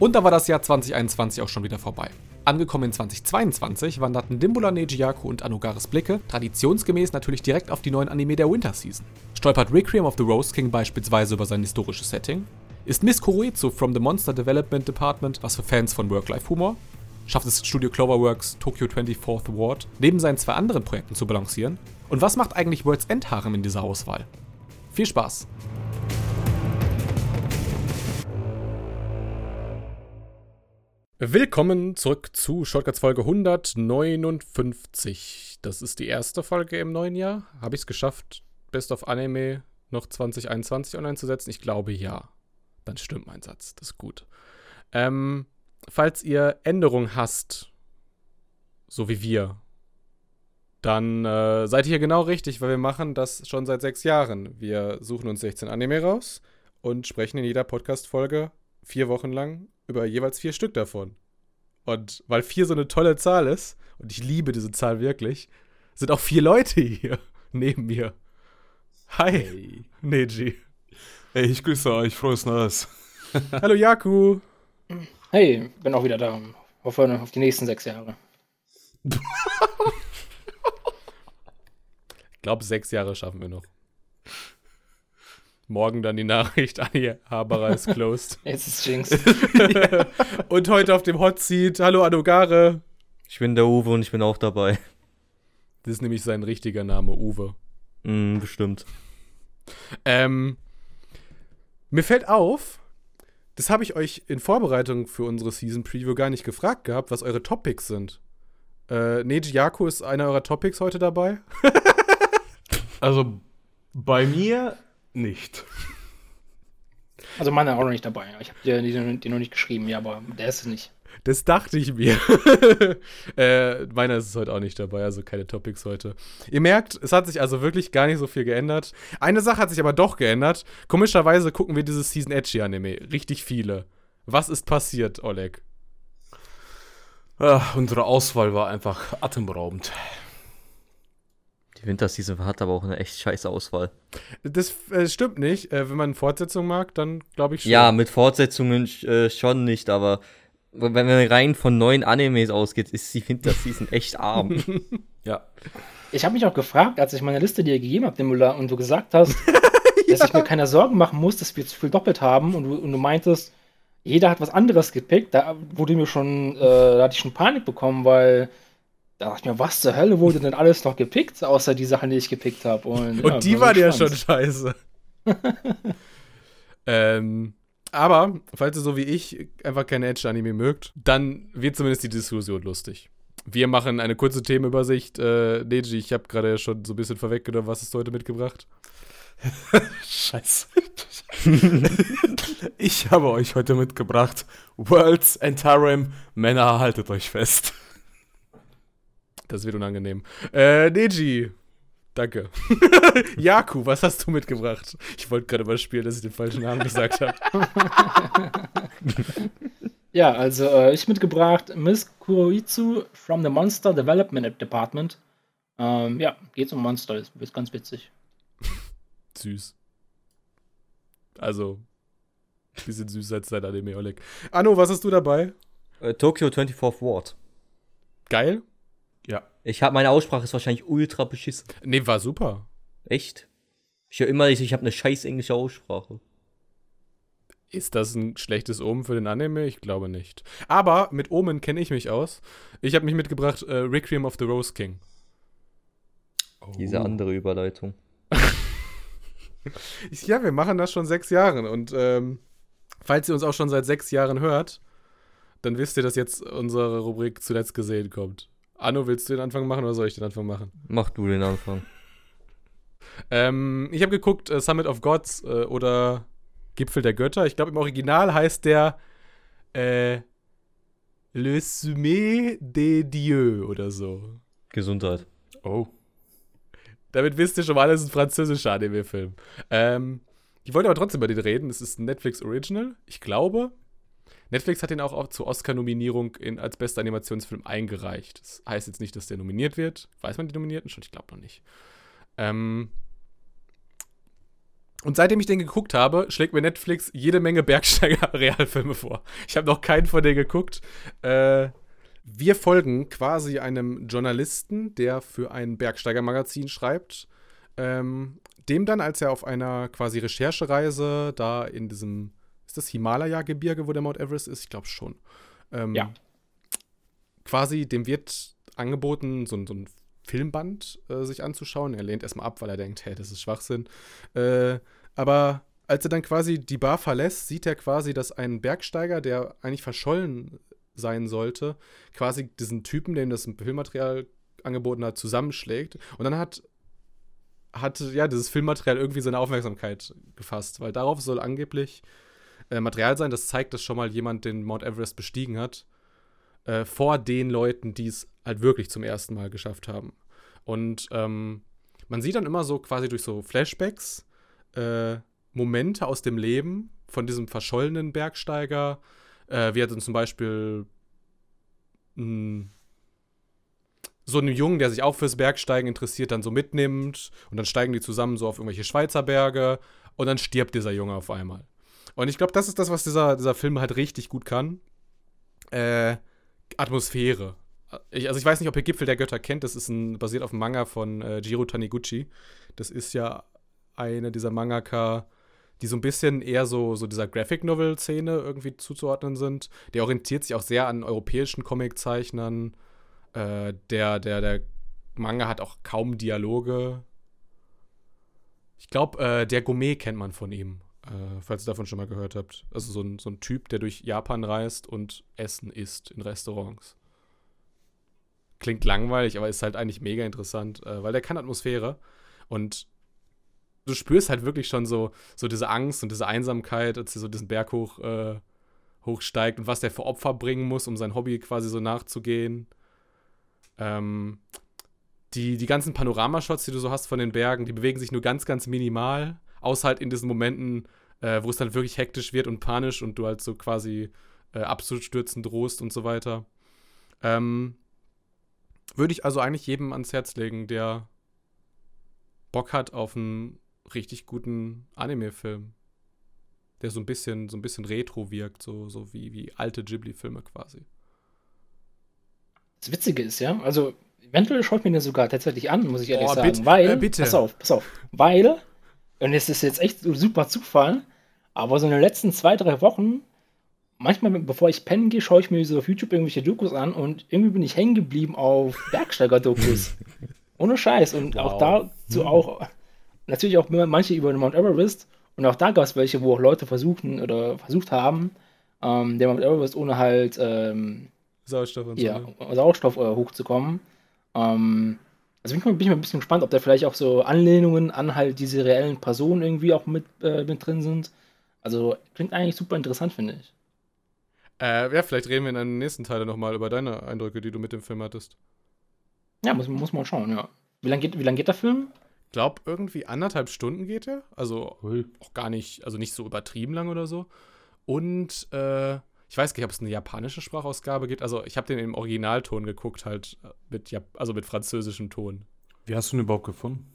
Und da war das Jahr 2021 auch schon wieder vorbei. Angekommen in 2022 wanderten Dimbula Nejiyaku und Anugaris Blicke traditionsgemäß natürlich direkt auf die neuen Anime der Winter Season. Stolpert Requiem of the Rose King beispielsweise über sein historisches Setting? Ist Miss Kuroitsu from the Monster Development Department was für Fans von Work-Life-Humor? Schafft es Studio Cloverworks Tokyo 24th Ward, neben seinen zwei anderen Projekten zu balancieren? Und was macht eigentlich World's End Harem in dieser Auswahl? Viel Spaß! Willkommen zurück zu Shortcuts Folge 159. Das ist die erste Folge im neuen Jahr. Habe ich es geschafft, Best of Anime noch 2021 online zu setzen? Ich glaube ja. Dann stimmt mein Satz. Das ist gut. Ähm, falls ihr Änderungen hasst, so wie wir, dann äh, seid ihr hier genau richtig, weil wir machen das schon seit sechs Jahren. Wir suchen uns 16 Anime raus und sprechen in jeder Podcast-Folge vier Wochen lang über jeweils vier Stück davon. Und weil vier so eine tolle Zahl ist, und ich liebe diese Zahl wirklich, sind auch vier Leute hier neben mir. Hi, hey. Neji. Hey, ich grüße euch. Frohes Neues. Hallo, Jaku. Hey, bin auch wieder da. Hoffe auf die nächsten sechs Jahre. ich glaube, sechs Jahre schaffen wir noch. Morgen dann die Nachricht, Anni Haberer ist closed. Jetzt ist Jinx. und heute auf dem Hot Seat, hallo Anogare. Ich bin der Uwe und ich bin auch dabei. Das ist nämlich sein richtiger Name, Uwe. Mm, bestimmt. Ähm, mir fällt auf, das habe ich euch in Vorbereitung für unsere Season Preview gar nicht gefragt gehabt, was eure Topics sind. Äh, Neji Yaku ist einer eurer Topics heute dabei. also bei mir nicht. Also meiner auch noch nicht dabei. Ich habe dir den, den noch nicht geschrieben, ja, aber der ist es nicht. Das dachte ich mir. äh, meiner ist es heute auch nicht dabei, also keine Topics heute. Ihr merkt, es hat sich also wirklich gar nicht so viel geändert. Eine Sache hat sich aber doch geändert. Komischerweise gucken wir dieses Season Edgy Anime. Richtig viele. Was ist passiert, Oleg? Ach, unsere Auswahl war einfach atemberaubend. Die Winterseason hat aber auch eine echt scheiße Auswahl. Das äh, stimmt nicht. Äh, wenn man Fortsetzung mag, dann glaube ich schon. Ja, mit Fortsetzungen äh, schon nicht, aber wenn man rein von neuen Animes ausgeht, ist die Winterseason echt arm. ja. Ich habe mich auch gefragt, als ich meine Liste dir gegeben habe, Müller, und du gesagt hast, ja. dass ich mir keine Sorgen machen muss, dass wir zu viel doppelt haben, und du, und du meintest, jeder hat was anderes gepickt, da wurde mir schon, äh, da hatte ich schon Panik bekommen, weil da dachte ich mir, was zur Hölle wurde denn alles noch gepickt, außer die Sachen, die ich gepickt habe. Und, und ja, die waren ja schon scheiße. ähm, aber, falls ihr so wie ich einfach keine Edge-Anime mögt, dann wird zumindest die Diskussion lustig. Wir machen eine kurze Themenübersicht. Äh, Neji, ich habe gerade schon so ein bisschen vorweggenommen, was hast du heute mitgebracht? Scheiße. ich habe euch heute mitgebracht Worlds and Harem. Männer, haltet euch fest. Das wird unangenehm. Äh, Neji. Danke. Jaku, was hast du mitgebracht? Ich wollte gerade mal spielen, dass ich den falschen Namen gesagt habe. ja, also äh, ich mitgebracht Miss Kuroitsu from the Monster Development Department. Ähm, ja, geht's um Monster, ist, ist ganz witzig. Süß. Also, bisschen süß als dein Anime, Oleg. Anno, was hast du dabei? Äh, Tokyo 24th Ward. Geil. Ich habe meine Aussprache ist wahrscheinlich ultra beschissen. Nee, war super. Echt? Ich höre immer, ich habe eine scheiß englische Aussprache. Ist das ein schlechtes Omen für den Anime? Ich glaube nicht. Aber mit Omen kenne ich mich aus. Ich habe mich mitgebracht äh, Requiem of the Rose King. Oh. Diese andere Überleitung. ja, wir machen das schon sechs Jahre. Und ähm, falls ihr uns auch schon seit sechs Jahren hört, dann wisst ihr, dass jetzt unsere Rubrik zuletzt gesehen kommt. Anno, willst du den Anfang machen oder soll ich den Anfang machen? Mach du den Anfang. ähm, ich habe geguckt, äh, Summit of Gods äh, oder Gipfel der Götter. Ich glaube, im Original heißt der äh, Le Sommet des Dieux oder so. Gesundheit. Oh. Damit wisst ihr schon mal, das ist ein französischer Anime-Film. Ähm, ich wollte aber trotzdem über den reden. Es ist ein Netflix Original. Ich glaube, Netflix hat ihn auch zur Oscar-Nominierung als bester Animationsfilm eingereicht. Das heißt jetzt nicht, dass der nominiert wird. Weiß man die Nominierten schon? Ich glaube noch nicht. Ähm, Und seitdem ich den geguckt habe, schlägt mir Netflix jede Menge Bergsteiger-Realfilme vor. Ich habe noch keinen von denen geguckt. Äh, wir folgen quasi einem Journalisten, der für ein Bergsteiger-Magazin schreibt. Ähm, dem dann, als er auf einer quasi Recherchereise da in diesem, ist das Himalaya-Gebirge, wo der Mount Everest ist? Ich glaube schon. Ähm, Ja. Quasi, dem wird angeboten, so, ein- so ein Filmband äh, sich anzuschauen. Er lehnt erstmal ab, weil er denkt, hey, das ist Schwachsinn. Äh, aber als er dann quasi die Bar verlässt, sieht er quasi, dass ein Bergsteiger, der eigentlich verschollen sein sollte, quasi diesen Typen, dem das Filmmaterial angeboten hat, zusammenschlägt. Und dann hat, hat ja dieses Filmmaterial irgendwie seine Aufmerksamkeit gefasst, weil darauf soll angeblich äh, Material sein, das zeigt, dass schon mal jemand den Mount Everest bestiegen hat, äh, vor den Leuten, die es halt wirklich zum ersten Mal geschafft haben. Und ähm, man sieht dann immer so quasi durch so Flashbacks äh, Momente aus dem Leben von diesem verschollenen Bergsteiger, äh, wie er dann zum Beispiel mh, so einen Jungen, der sich auch fürs Bergsteigen interessiert, dann so mitnimmt und dann steigen die zusammen so auf irgendwelche Schweizer Berge und dann stirbt dieser Junge auf einmal. Und ich glaube, das ist das, was dieser, dieser Film halt richtig gut kann. Äh, Atmosphäre. Ich, also ich weiß nicht, ob ihr Gipfel der Götter kennt. Das ist ein, basiert auf einem Manga von äh, Jiro Taniguchi. Das ist ja eine dieser Mangaka, die so ein bisschen eher so, so dieser Graphic Novel-Szene irgendwie zuzuordnen sind. Der orientiert sich auch sehr an europäischen Comiczeichnern. Äh, der, der, der Manga hat auch kaum Dialoge. Ich glaube, äh, der Gourmet kennt man von ihm, äh, falls ihr davon schon mal gehört habt. Also so ein, so ein Typ, der durch Japan reist und Essen isst in Restaurants. Klingt langweilig, aber ist halt eigentlich mega interessant, äh, weil der kann Atmosphäre. Und du spürst halt wirklich schon so, so diese Angst und diese Einsamkeit, als er so diesen Berg hoch, äh, hochsteigt und was der für Opfer bringen muss, um sein Hobby quasi so nachzugehen. Ähm, die, die ganzen Panoramashots, die du so hast von den Bergen, die bewegen sich nur ganz, ganz minimal, außer halt in diesen Momenten, äh, wo es dann wirklich hektisch wird und panisch und du halt so quasi äh, abzustürzen drohst und so weiter. Ähm, würde ich also eigentlich jedem ans Herz legen, der Bock hat auf einen richtig guten Anime-Film. Der so ein bisschen, so ein bisschen retro wirkt, so, so wie, wie alte Ghibli-Filme quasi. Das Witzige ist ja, also eventuell schaut mir den sogar tatsächlich an, muss ich ehrlich Oh, sagen. bitte, weil, äh, bitte. pass auf, pass auf, weil, und es ist jetzt echt super Zufall, aber so in den letzten zwei, drei Wochen, manchmal, bevor ich pennen gehe, schaue ich mir so auf YouTube irgendwelche Dokus an und irgendwie bin ich hängen geblieben auf Bergsteiger-Dokus. Ohne Scheiß. Und auch Wow. dazu auch, natürlich auch manche über den Mount Everest. Und auch da gab es welche, wo auch Leute versuchten oder versucht haben, ähm, den Mount Everest ohne halt ähm, Sauerstoff und ja, so. Ne? Sauerstoff äh, hochzukommen. Ähm, also bin ich, mal, bin ich mal ein bisschen gespannt, ob da vielleicht auch so Anlehnungen an halt diese reellen Personen irgendwie auch mit, äh, mit drin sind. Also klingt eigentlich super interessant, finde ich. Äh, ja, vielleicht reden wir in einem nächsten Teil nochmal über deine Eindrücke, die du mit dem Film hattest. Ja, muss, muss man schauen, ja. Wie lange geht, wie lang geht der Film? Glaub, irgendwie anderthalb Stunden geht er. Also auch gar nicht, also nicht so übertrieben lang oder so. Und äh, ich weiß gar nicht, ob es eine japanische Sprachausgabe gibt. Also ich habe den im Originalton geguckt, halt äh, mit, Jap also mit französischem Ton. Wie hast du ihn überhaupt gefunden?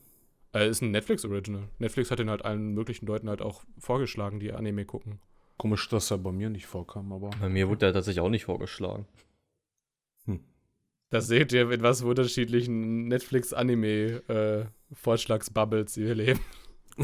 Äh, ist ein Netflix-Original. Netflix hat den halt allen möglichen Leuten halt auch vorgeschlagen, die Anime gucken. Komisch, dass er bei mir nicht vorkam, aber. Bei mir wurde er tatsächlich auch nicht vorgeschlagen. Da seht ihr, in was für unterschiedlichen Netflix-Anime-Vorschlagsbubbles wir leben.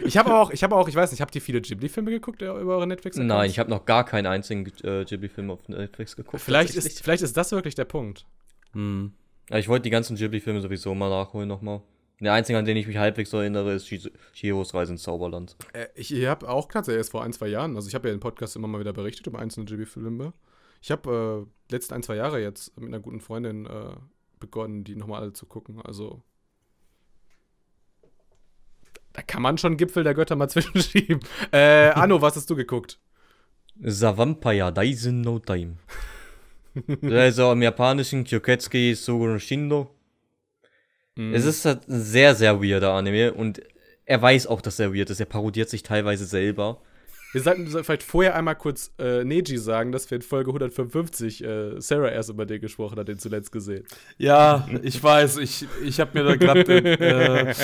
ich habe auch, ich habe auch, ich weiß nicht, habt ihr viele Ghibli-Filme geguckt äh, über eure netflix Nein, ich habe noch gar keinen einzigen äh, Ghibli-Film auf Netflix geguckt. Vielleicht ist, vielleicht ist das wirklich der Punkt. Hm. Ja, ich wollte die ganzen Ghibli-Filme sowieso mal nachholen nochmal. Der einzige, an den ich mich halbwegs erinnere, ist Chi- Chihiros Reise ins Zauberland. Äh, ich habe auch tatsächlich erst vor ein, zwei Jahren, also ich habe ja im Podcast immer mal wieder berichtet über einzelne Ghibli-Filme. Ich habe äh, letzten ein, zwei Jahre jetzt mit einer guten Freundin äh, begonnen, die nochmal alle zu gucken. Also da kann man schon Gipfel der Götter mal zwischenschieben. Äh, Anno, was hast du geguckt? Savampaya Daisen no Time. also im japanischen Kyoketsuki Suguro Shindo. Mhm. Es ist halt ein sehr, sehr weirder Anime und er weiß auch, dass er weird ist. Er parodiert sich teilweise selber. Wir sollten vielleicht vorher einmal kurz äh, Neji sagen, dass wir in Folge 155 äh, Sarah erst über den gesprochen hat, den zuletzt gesehen. Ja, ich weiß, ich, ich habe mir da gerade äh,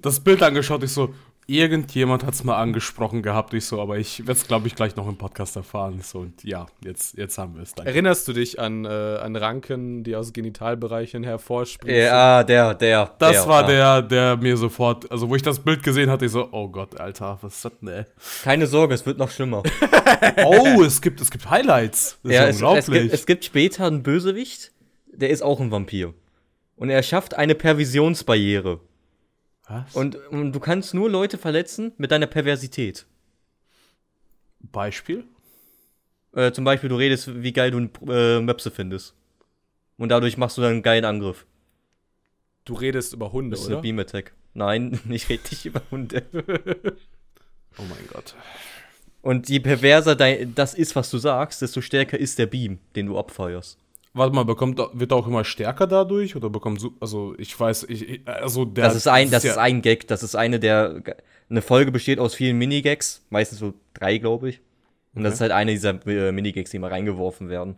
das Bild angeschaut. Ich so, Irgendjemand hat es mal angesprochen gehabt, ich so, aber ich werde es, glaube ich, gleich noch im Podcast erfahren. So, und ja, jetzt, jetzt haben wir es. Erinnerst du dich an, äh, an Ranken, die aus Genitalbereichen hervorsprießen? Ja, der, der. Das der, war ja. der, der mir sofort, also wo ich das Bild gesehen hatte, ich so, oh Gott, Alter, was ist das denn, ey? Keine Sorge, es wird noch schlimmer. Oh, es gibt, es gibt Highlights. Das ja, ist es, ja es, unglaublich. gibt, es gibt später einen Bösewicht, der ist auch ein Vampir. Und er schafft eine Perversionsbarriere. Was? Und, und du kannst nur Leute verletzen mit deiner Perversität. Beispiel? Äh, zum Beispiel, du redest, wie geil du äh, Möpse findest. Und dadurch machst du dann einen geilen Angriff. Du redest über Hunde, Das ist eine oder? Beam Attack. Nein, ich rede nicht über Hunde. Oh mein Gott. Und je perverser dein, das ist, was du sagst, desto stärker ist der Beam, den du abfeuerst. Warte mal, bekommt, wird er auch immer stärker dadurch? Oder bekommt, so- also ich weiß, ich, also der. Das ist ein, das ja- ist ein Gag. Das ist eine der. Eine Folge besteht aus vielen Minigags, meistens so drei, glaube ich. Und das Okay. ist halt eine dieser äh, Minigags, die mal reingeworfen werden.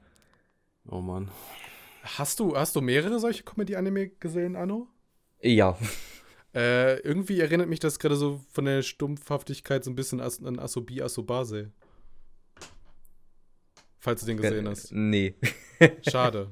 Oh Mann. Hast du, hast du mehrere solche Comedy-Anime gesehen, Anno? Ja. Äh, irgendwie erinnert mich das gerade so von der Stumpfhaftigkeit so ein bisschen an Asobi Asobase. Falls du den gesehen hast. Nee. Schade.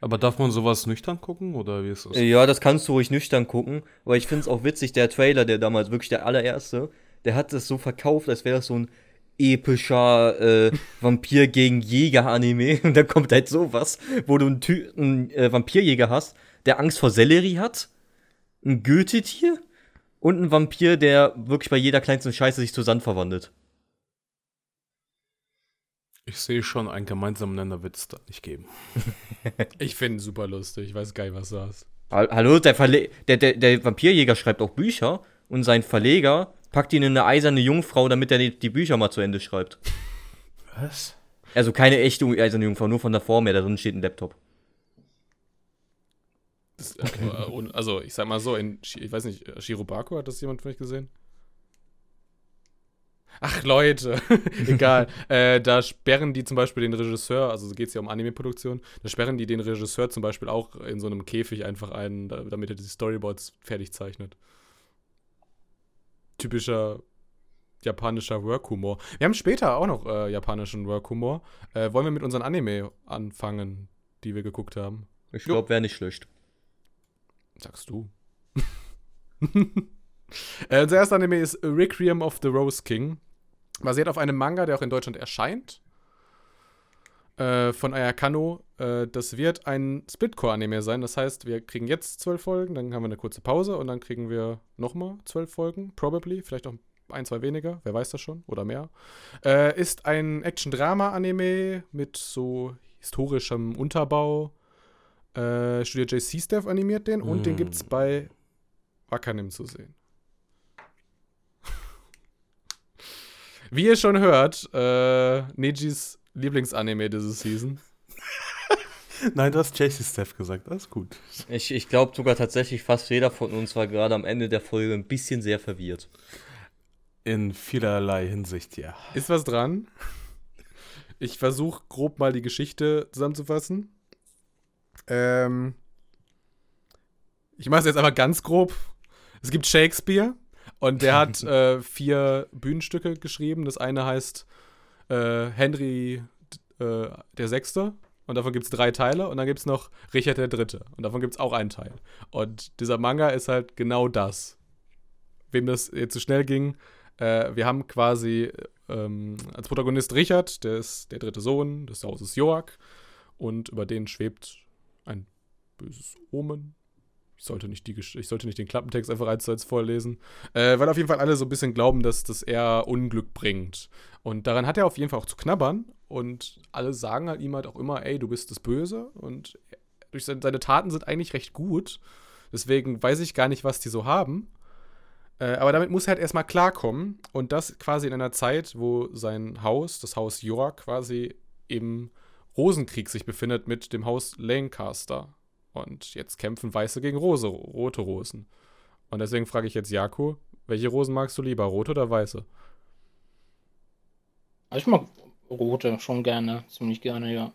Aber darf man sowas nüchtern gucken? Oder wie ist das? Ja, das kannst du ruhig nüchtern gucken, aber ich finde es auch witzig, der Trailer, der damals wirklich der allererste, der hat das so verkauft, als wäre das so ein epischer äh, Vampir gegen Jäger-Anime. Und dann kommt halt sowas, wo du einen, Ty einen äh, Vampirjäger hast, der Angst vor Sellerie hat, ein Goethe-Tier und ein Vampir, der wirklich bei jeder kleinsten Scheiße sich zu Sand verwandelt. Ich sehe schon, einen gemeinsamen Nenner wird es da nicht geben. Ich finde super lustig. Ich weiß geil, was du hast. Hall- Hallo, der, Verle der, der, der Vampirjäger schreibt auch Bücher und sein Verleger packt ihn in eine eiserne Jungfrau, damit er die, die Bücher mal zu Ende schreibt. Was? Also keine echte eiserne Jungfrau, nur von der Form her, da drin steht ein Laptop. Das, äh, also, ich sag mal so, in, ich weiß nicht, Shirobako, hat das jemand von euch gesehen? Ach, Leute, egal. äh, da sperren die zum Beispiel den Regisseur, also geht es ja um Anime-Produktion, da sperren die den Regisseur zum Beispiel auch in so einem Käfig einfach ein, da, damit er die Storyboards fertig zeichnet. Typischer japanischer Work-Humor. Wir haben später auch noch äh, japanischen Work-Humor. Äh, wollen wir mit unseren Anime anfangen, die wir geguckt haben? Ich glaube, wäre nicht schlecht. Sagst du. äh, unser erster Anime ist Requiem of the Rose King. Basiert auf einem Manga, der auch in Deutschland erscheint. Äh, von Ayakano. Äh, das wird ein Splitcore-Anime sein. Das heißt, wir kriegen jetzt zwölf Folgen, dann haben wir eine kurze Pause und dann kriegen wir nochmal zwölf Folgen. Probably. Vielleicht auch ein, zwei weniger. Wer weiß das schon? Oder mehr. Äh, ist ein Action-Drama-Anime mit so historischem Unterbau. Äh, Studio JC Staff animiert den und den Mm. gibt's bei Wakanim zu sehen. Wie ihr schon hört, äh, Nejis Lieblingsanime diese Season. Nein, du hast JC Steph gesagt, alles gut. Ich, ich glaube sogar tatsächlich, fast jeder von uns war gerade am Ende der Folge ein bisschen sehr verwirrt. In vielerlei Hinsicht, ja. Ist was dran? Ich versuche grob mal die Geschichte zusammenzufassen. Ähm, ich mache es jetzt einfach ganz grob. Es gibt Shakespeare und der hat äh, vier Bühnenstücke geschrieben. Das eine heißt äh, Henry äh, der Sechste und davon gibt es drei Teile und dann gibt es noch Richard der Dritte und davon gibt es auch einen Teil. Und dieser Manga ist halt genau das. Wem das jetzt zu schnell ging, äh, wir haben quasi ähm, als Protagonist Richard, der ist der dritte Sohn des Hauses Joak und über den schwebt ein böses Omen. Ich sollte nicht, die, ich sollte nicht den Klappentext einfach eins zu eins vorlesen, äh, weil auf jeden Fall alle so ein bisschen glauben, dass das eher Unglück bringt. Und daran hat er auf jeden Fall auch zu knabbern und alle sagen halt ihm halt auch immer, ey, du bist das Böse und durch seine, seine Taten sind eigentlich recht gut. Deswegen weiß ich gar nicht, was die so haben. Äh, aber damit muss er halt erstmal klarkommen. Und das quasi in einer Zeit, wo sein Haus, das Haus York, quasi im Rosenkrieg sich befindet mit dem Haus Lancaster. Und jetzt kämpfen Weiße gegen Rose, rote Rosen. Und deswegen frage ich jetzt Jako, welche Rosen magst du lieber, rote oder weiße? Also ich mag rote schon gerne, ziemlich gerne, ja.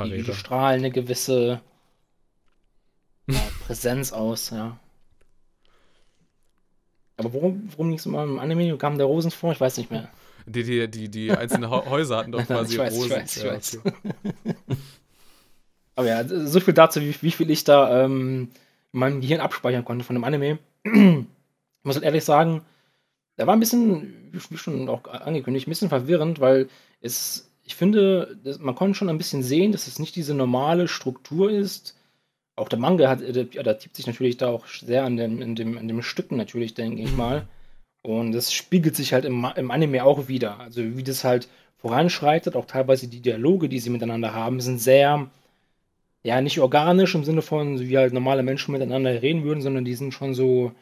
Die, die Verräter. strahlen eine gewisse ja, Präsenz aus, ja. Aber worum, worum ging es immer im Anime? Kam der Rosen vor? Ich weiß nicht mehr. Die, die, die, die einzelnen Häuser hatten doch quasi ich weiß, Rosen. ich weiß, ich weiß. Aber ja, so viel dazu, wie, wie viel ich da ähm, in meinem Gehirn abspeichern konnte von dem Anime. ich muss halt ehrlich sagen, der war ein bisschen, wie schon auch angekündigt, ein bisschen verwirrend, weil es, ich finde, man konnte schon ein bisschen sehen, dass es nicht diese normale Struktur ist. Auch der Manga hat, adap- adaptiert sich natürlich da auch sehr an dem, in dem, an dem Stücken natürlich, denke ich mal. Und das spiegelt sich halt im, im Anime auch wieder. Also wie das halt voranschreitet, auch teilweise die Dialoge, die sie miteinander haben, sind sehr, ja, nicht organisch im Sinne von, wie halt normale Menschen miteinander reden würden, sondern die sind schon so,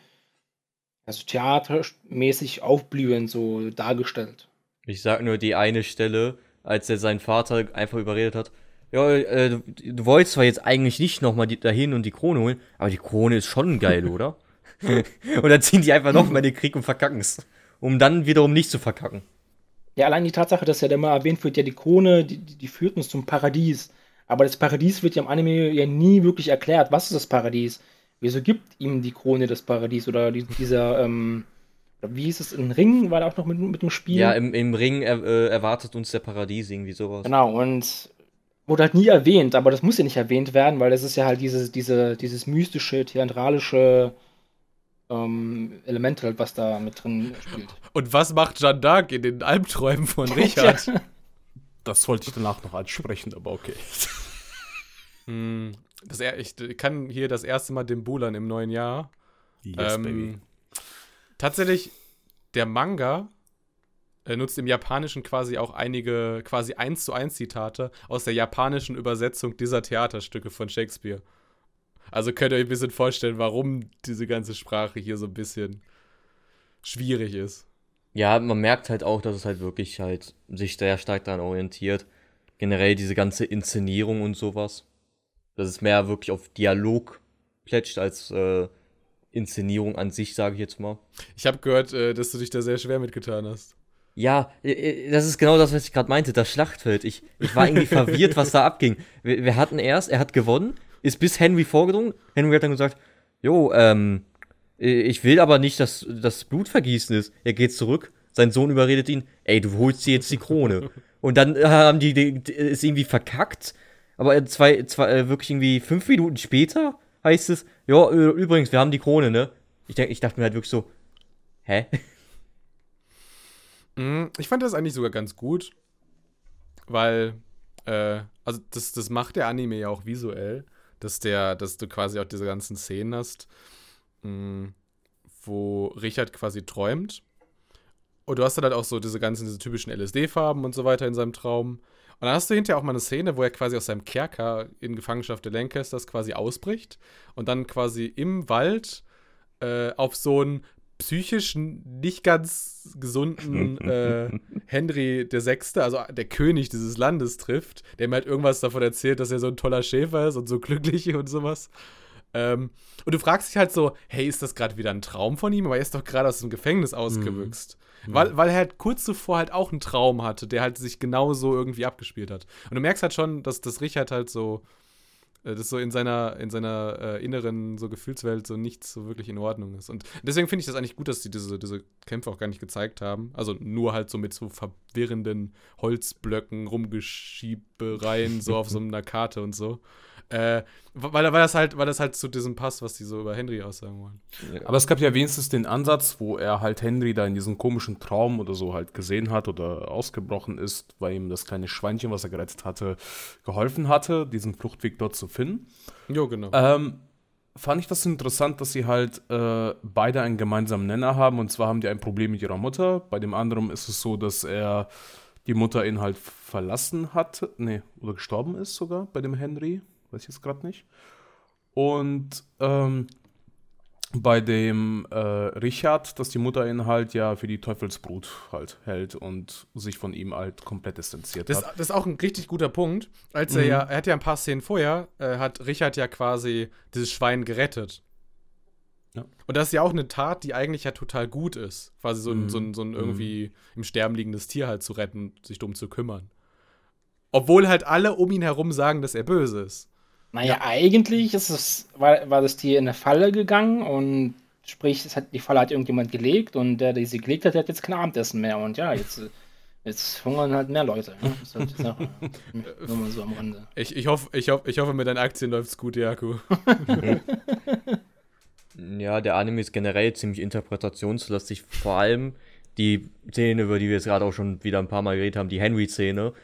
also theatermäßig aufblühend so dargestellt. Ich sag nur die eine Stelle, als er seinen Vater einfach überredet hat. Ja, äh, du, du wolltest zwar jetzt eigentlich nicht nochmal dahin und die Krone holen, aber die Krone ist schon geil, oder? und dann ziehen die einfach nochmal in den Krieg und verkacken's. Um dann wiederum nicht zu verkacken. Ja, allein die Tatsache, dass ja immer erwähnt wird, ja, die Krone, die, die die führt uns zum Paradies. Aber das Paradies wird ja im Anime ja nie wirklich erklärt. Was ist das Paradies? Wieso gibt ihm die Krone das Paradies? Oder die, dieser, ähm, wie hieß es, ein Ring war da auch noch mit, mit dem Spiel? Ja, im, im Ring er, äh, erwartet uns der Paradies, irgendwie sowas. Genau, und wurde halt nie erwähnt, aber das muss ja nicht erwähnt werden, weil das ist ja halt dieses, diese, dieses mystische, theatralische ähm, Element halt, was da mit drin spielt. Und was macht Jeanne d'Arc in den Albträumen von Richard? Das wollte ich danach noch ansprechen, aber okay. Hm, das, ich kann hier das erste Mal den Bulan im neuen Jahr. Yes, Ähm, Tatsächlich, der Manga äh, nutzt im Japanischen quasi auch einige quasi eins zu eins Zitate aus der japanischen Übersetzung dieser Theaterstücke von Shakespeare. Also könnt ihr euch ein bisschen vorstellen, warum diese ganze Sprache hier so ein bisschen schwierig ist. Ja, man merkt halt auch, dass es halt wirklich halt sich sehr stark daran orientiert. Generell diese ganze Inszenierung und sowas. Dass es mehr wirklich auf Dialog plätscht als äh, Inszenierung an sich, sage ich jetzt mal. Ich habe gehört, äh, dass du dich da sehr schwer mitgetan hast. Ja, äh, äh, das ist genau das, was ich gerade meinte, das Schlachtfeld. Ich, ich war irgendwie verwirrt, was da abging. Wir, wir hatten erst, er hat gewonnen, ist bis Henry vorgedrungen. Henry hat dann gesagt, jo, ähm, äh, ich will aber nicht, dass das Blut vergießen ist. Er geht zurück, sein Sohn überredet ihn, ey, du holst dir jetzt die Krone. Und dann äh, haben die, die, die ist irgendwie verkackt, aber äh, zwei, zwei, äh, wirklich irgendwie fünf Minuten später heißt es, ja, äh, übrigens, wir haben die Krone, ne? Ich, denk, ich dachte mir halt wirklich so, hä? Mm, Ich fand das eigentlich sogar ganz gut, weil, äh, also das, das macht der Anime ja auch visuell, dass der, dass du quasi auch diese ganzen Szenen hast, mm, wo Richard quasi träumt. Und du hast dann halt auch so diese ganzen, diese typischen LSD-Farben und so weiter in seinem Traum. Und dann hast du hinterher auch mal eine Szene, wo er quasi aus seinem Kerker in Gefangenschaft der Lancasters quasi ausbricht und dann quasi im Wald äh, auf so einen psychisch nicht ganz gesunden äh, Henry der Sechste, also der König dieses Landes trifft, der ihm halt irgendwas davon erzählt, dass er so ein toller Schäfer ist und so glücklich und sowas. Ähm, und du fragst dich halt so, hey, ist das gerade wieder ein Traum von ihm? Aber er ist doch gerade aus dem Gefängnis ausgebüxt. Weil, weil er halt kurz zuvor halt auch einen Traum hatte, der halt sich genauso irgendwie abgespielt hat. Und du merkst halt schon, dass das Richard halt so, äh, das so in seiner, in seiner äh, inneren so Gefühlswelt so nichts so wirklich in Ordnung ist. Und deswegen finde ich das eigentlich gut, dass sie diese, diese Kämpfe auch gar nicht gezeigt haben. Also nur halt so mit so verwirrenden Holzblöcken, Rumgeschiebereien, so auf so einer Karte und so. Äh, weil, weil das halt, weil das halt zu diesem passt, was die so über Henry aussagen wollen. Aber es gab ja wenigstens den Ansatz, wo er halt Henry da in diesem komischen Traum oder so halt gesehen hat oder ausgebrochen ist, weil ihm das kleine Schweinchen, was er gerettet hatte, geholfen hatte, diesen Fluchtweg dort zu finden. Jo, genau. Ähm, fand ich das interessant, dass sie halt äh, beide einen gemeinsamen Nenner haben. Und zwar haben die ein Problem mit ihrer Mutter. Bei dem anderen ist es so, dass er die Mutter ihn halt verlassen hat. Nee, oder gestorben ist sogar bei dem Henry. Weiß ich jetzt gerade nicht. Und ähm, bei dem äh, Richard, dass die Mutter ihn halt ja für die Teufelsbrut halt hält und sich von ihm halt komplett distanziert Das, hat. das ist auch ein richtig guter Punkt. Als er Mhm. ja, er hat ja ein paar Szenen vorher, äh, hat Richard ja quasi dieses Schwein gerettet. Ja. Und das ist ja auch eine Tat, die eigentlich ja total gut ist. Quasi so ein, Mhm. so ein, so ein irgendwie im Sterben liegendes Tier halt zu retten, sich drum zu kümmern. Obwohl halt alle um ihn herum sagen, dass er böse ist. Naja, eigentlich ist es, war, war das Tier in eine Falle gegangen und Sprich, es hat, die Falle hat irgendjemand gelegt und der, der sie gelegt hat, der hat jetzt kein Abendessen mehr. Und ja, jetzt, jetzt hungern halt mehr Leute. Ne? Das ist halt die Sache. Nur mal so am Rande. Ich, ich, hoffe, ich, hoff, ich hoffe, mit deinen Aktien läuft's gut, Jaku. Ja, der Anime ist generell ziemlich interpretationslastig. Vor allem die Szene, über die wir jetzt gerade auch schon wieder ein paar Mal geredet haben, die Henry-Szene.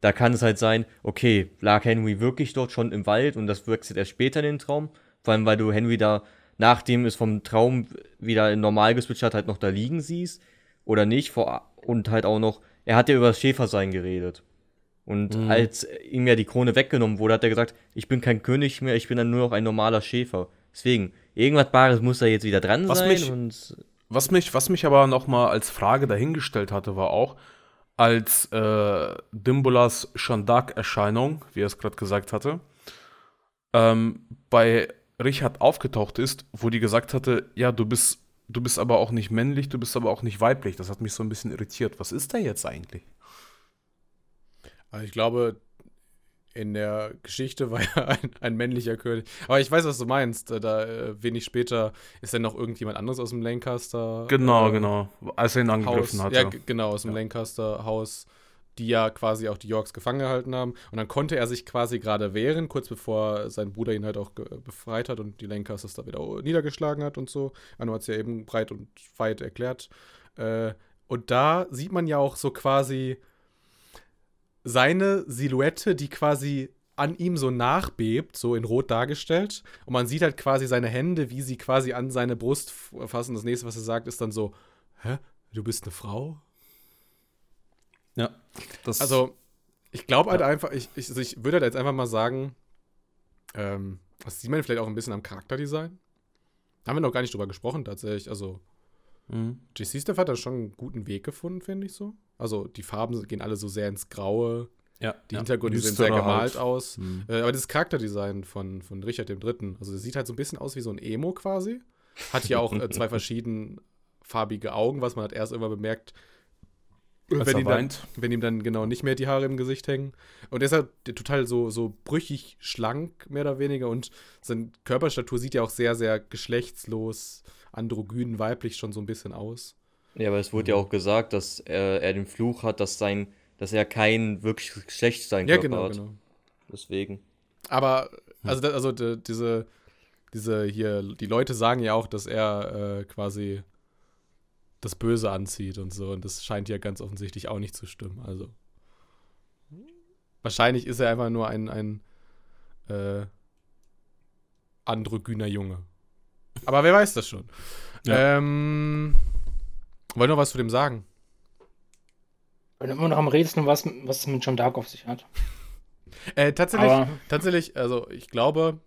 Da kann es halt sein, okay, lag Henry wirklich dort schon im Wald und das wechselt erst später in den Traum. Vor allem, weil du Henry da, nachdem es vom Traum wieder in normal geswitcht hat, halt noch da liegen siehst. Oder nicht. Vor, und halt auch noch, er hat ja über das Schäfersein geredet. Und Mhm. als ihm ja die Krone weggenommen wurde, hat er gesagt, ich bin kein König mehr, ich bin dann nur noch ein normaler Schäfer. Deswegen, irgendwas Bares muss da jetzt wieder dran Was sein. mich- Was mich, was mich aber nochmal als Frage dahingestellt hatte, war auch, als äh, Dimbulas Shandak-Erscheinung, wie er es gerade gesagt hatte, ähm, bei Richard aufgetaucht ist, wo die gesagt hatte, ja, du bist, du bist aber auch nicht männlich, du bist aber auch nicht weiblich. Das hat mich so ein bisschen irritiert. Was ist da jetzt eigentlich? Also ich glaube, in der Geschichte war er ein, ein männlicher König. Aber ich weiß, was du meinst. Äh, Da äh, wenig später ist dann noch irgendjemand anderes aus dem Lancaster. Genau, äh, genau. Als er ihn Haus. angegriffen hatte. Ja, genau, aus dem Ja. Lancaster-Haus, die ja quasi auch die Yorks gefangen gehalten haben. Und dann konnte er sich quasi gerade wehren, kurz bevor sein Bruder ihn halt auch befreit hat und die Lancasters da wieder niedergeschlagen hat und so. Anno hat es ja eben breit und weit erklärt. Äh, und da sieht man ja auch so quasi seine Silhouette, die quasi an ihm so nachbebt, so in Rot dargestellt. Und man sieht halt quasi seine Hände, wie sie quasi an seine Brust fassen. Das nächste, was er sagt, ist dann so: Hä? Du bist eine Frau? ja. Das, Also, ich glaube halt Ja. einfach, ich, ich, also ich würde halt jetzt einfach mal sagen, ähm, das sieht man vielleicht auch ein bisschen am Charakterdesign. Haben wir noch gar nicht drüber gesprochen, tatsächlich. Also, Mhm. JC Steph hat da schon einen guten Weg gefunden, finde ich so. Also, die Farben gehen alle so sehr ins Graue. ja, Die ja. Hintergründe sehen sehr gemalt halt. aus. Mhm. Äh, aber das Charakterdesign von, von Richard III., also das sieht halt so ein bisschen aus wie so ein Emo quasi. Hat ja auch äh, zwei verschiedenfarbige Augen, was man hat erst immer bemerkt, wenn ihm, dann, wenn ihm dann genau nicht mehr die Haare im Gesicht hängen. Und er ist halt total so, so brüchig schlank, mehr oder weniger. Und seine Körperstatur sieht ja auch sehr, sehr geschlechtslos, androgyn, weiblich schon so ein bisschen aus. Ja, aber es wurde ja auch gesagt, dass er, er den Fluch hat, dass sein, dass er kein wirkliches Geschlecht sein Ja, Körper genau, hat. genau. Deswegen. Aber, also, da, also de, diese, diese hier, die Leute sagen ja auch, dass er äh, quasi das Böse anzieht und so. Und das scheint ja ganz offensichtlich auch nicht zu stimmen. Also. Wahrscheinlich ist er einfach nur ein, ein äh, androgyner Junge. Aber wer weiß das schon. Ja. Ähm, wollen noch was zu dem sagen? Ich bin immer noch am Rätseln, was, was es mit John Dark auf sich hat. Äh, tatsächlich, Aber Tatsächlich, also ich glaube,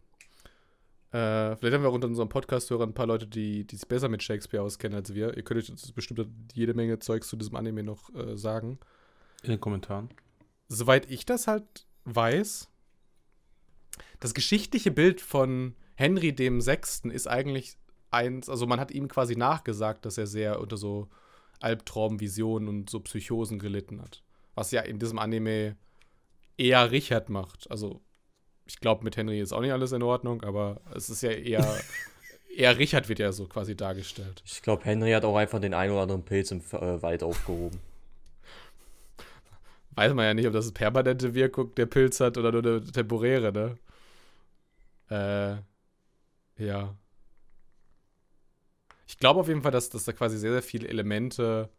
äh, vielleicht haben wir auch unter unserem Podcast-Hörern ein paar Leute, die, die sich besser mit Shakespeare auskennen als wir. Ihr könnt euch jetzt bestimmt jede Menge Zeugs zu diesem Anime noch äh, sagen. In den Kommentaren. Soweit ich das halt weiß, das geschichtliche Bild von Henry dem Sechsten ist eigentlich eins, also man hat ihm quasi nachgesagt, dass er sehr unter so Albtraumvisionen und so Psychosen gelitten hat. Was ja in diesem Anime eher Richard macht. Also ich glaube, mit Henry ist auch nicht alles in Ordnung, aber es ist ja eher, eher Richard wird ja so quasi dargestellt. Ich glaube, Henry hat auch einfach den einen oder anderen Pilz im äh, Wald aufgehoben. Weiß man ja nicht, ob das eine permanente Wirkung der Pilz hat oder nur eine temporäre, ne? Äh, ja. Ich glaube auf jeden Fall, dass, dass da quasi sehr, sehr viele Elemente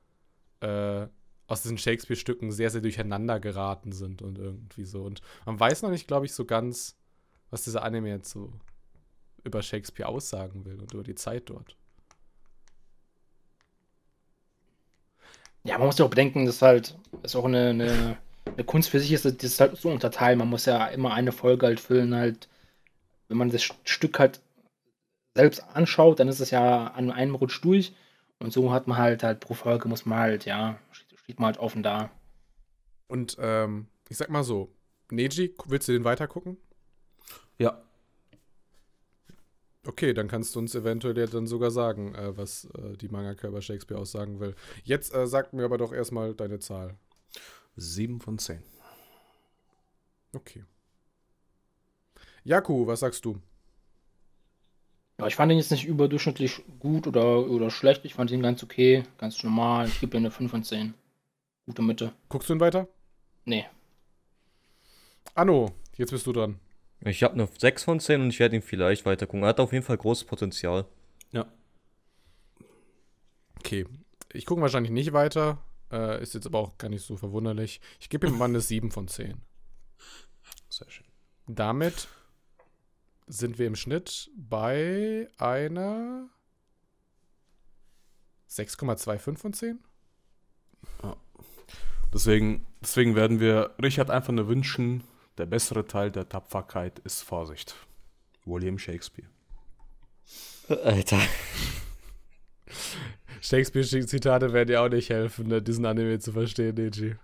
äh, aus diesen Shakespeare-Stücken sehr, sehr durcheinander geraten sind und irgendwie so. Und man weiß noch nicht, glaube ich, so ganz, was dieser Anime jetzt so über Shakespeare aussagen will und über die Zeit dort. ja, man muss ja auch bedenken, dass halt ist auch eine, eine, eine Kunst für sich ist, das ist halt so unterteilen. Man muss ja immer eine Folge halt füllen, halt, wenn man das Stück halt selbst anschaut, dann ist es ja an einem Rutsch durch. Und so hat man halt halt pro Folge muss man halt, ja, steht, man halt offen da. Und ähm, ich sag mal so, Neji, willst du den weitergucken? Ja. Okay, dann kannst du uns eventuell ja dann sogar sagen, äh, was äh, die Mangaka über Shakespeare aussagen will. Jetzt äh, sag mir aber doch erstmal deine Zahl. Sieben von zehn. Okay. Jaku, was sagst du? Ja, ich fand ihn jetzt nicht überdurchschnittlich gut oder, oder schlecht. Ich fand ihn ganz okay, ganz normal. Ich gebe ihm eine 5 von 10. Gute Mitte. Guckst du ihn weiter? Nee. Anno, jetzt bist du dran. Ich habe eine 6 von 10 und ich werde ihn vielleicht weiter gucken. Er hat auf jeden Fall großes Potenzial. Ja. Okay. Ich gucke wahrscheinlich nicht weiter. Äh, ist jetzt aber auch gar nicht so verwunderlich. Ich gebe ihm mal eine 7 von 10. Sehr schön. Damit sind wir im Schnitt bei einer 6,25 von 10. Deswegen, deswegen werden wir Richard einfach nur wünschen, der bessere Teil der Tapferkeit ist Vorsicht. William Shakespeare. Alter. Shakespeare-Zitate werden dir auch nicht helfen, ne, diesen Anime zu verstehen, Neji.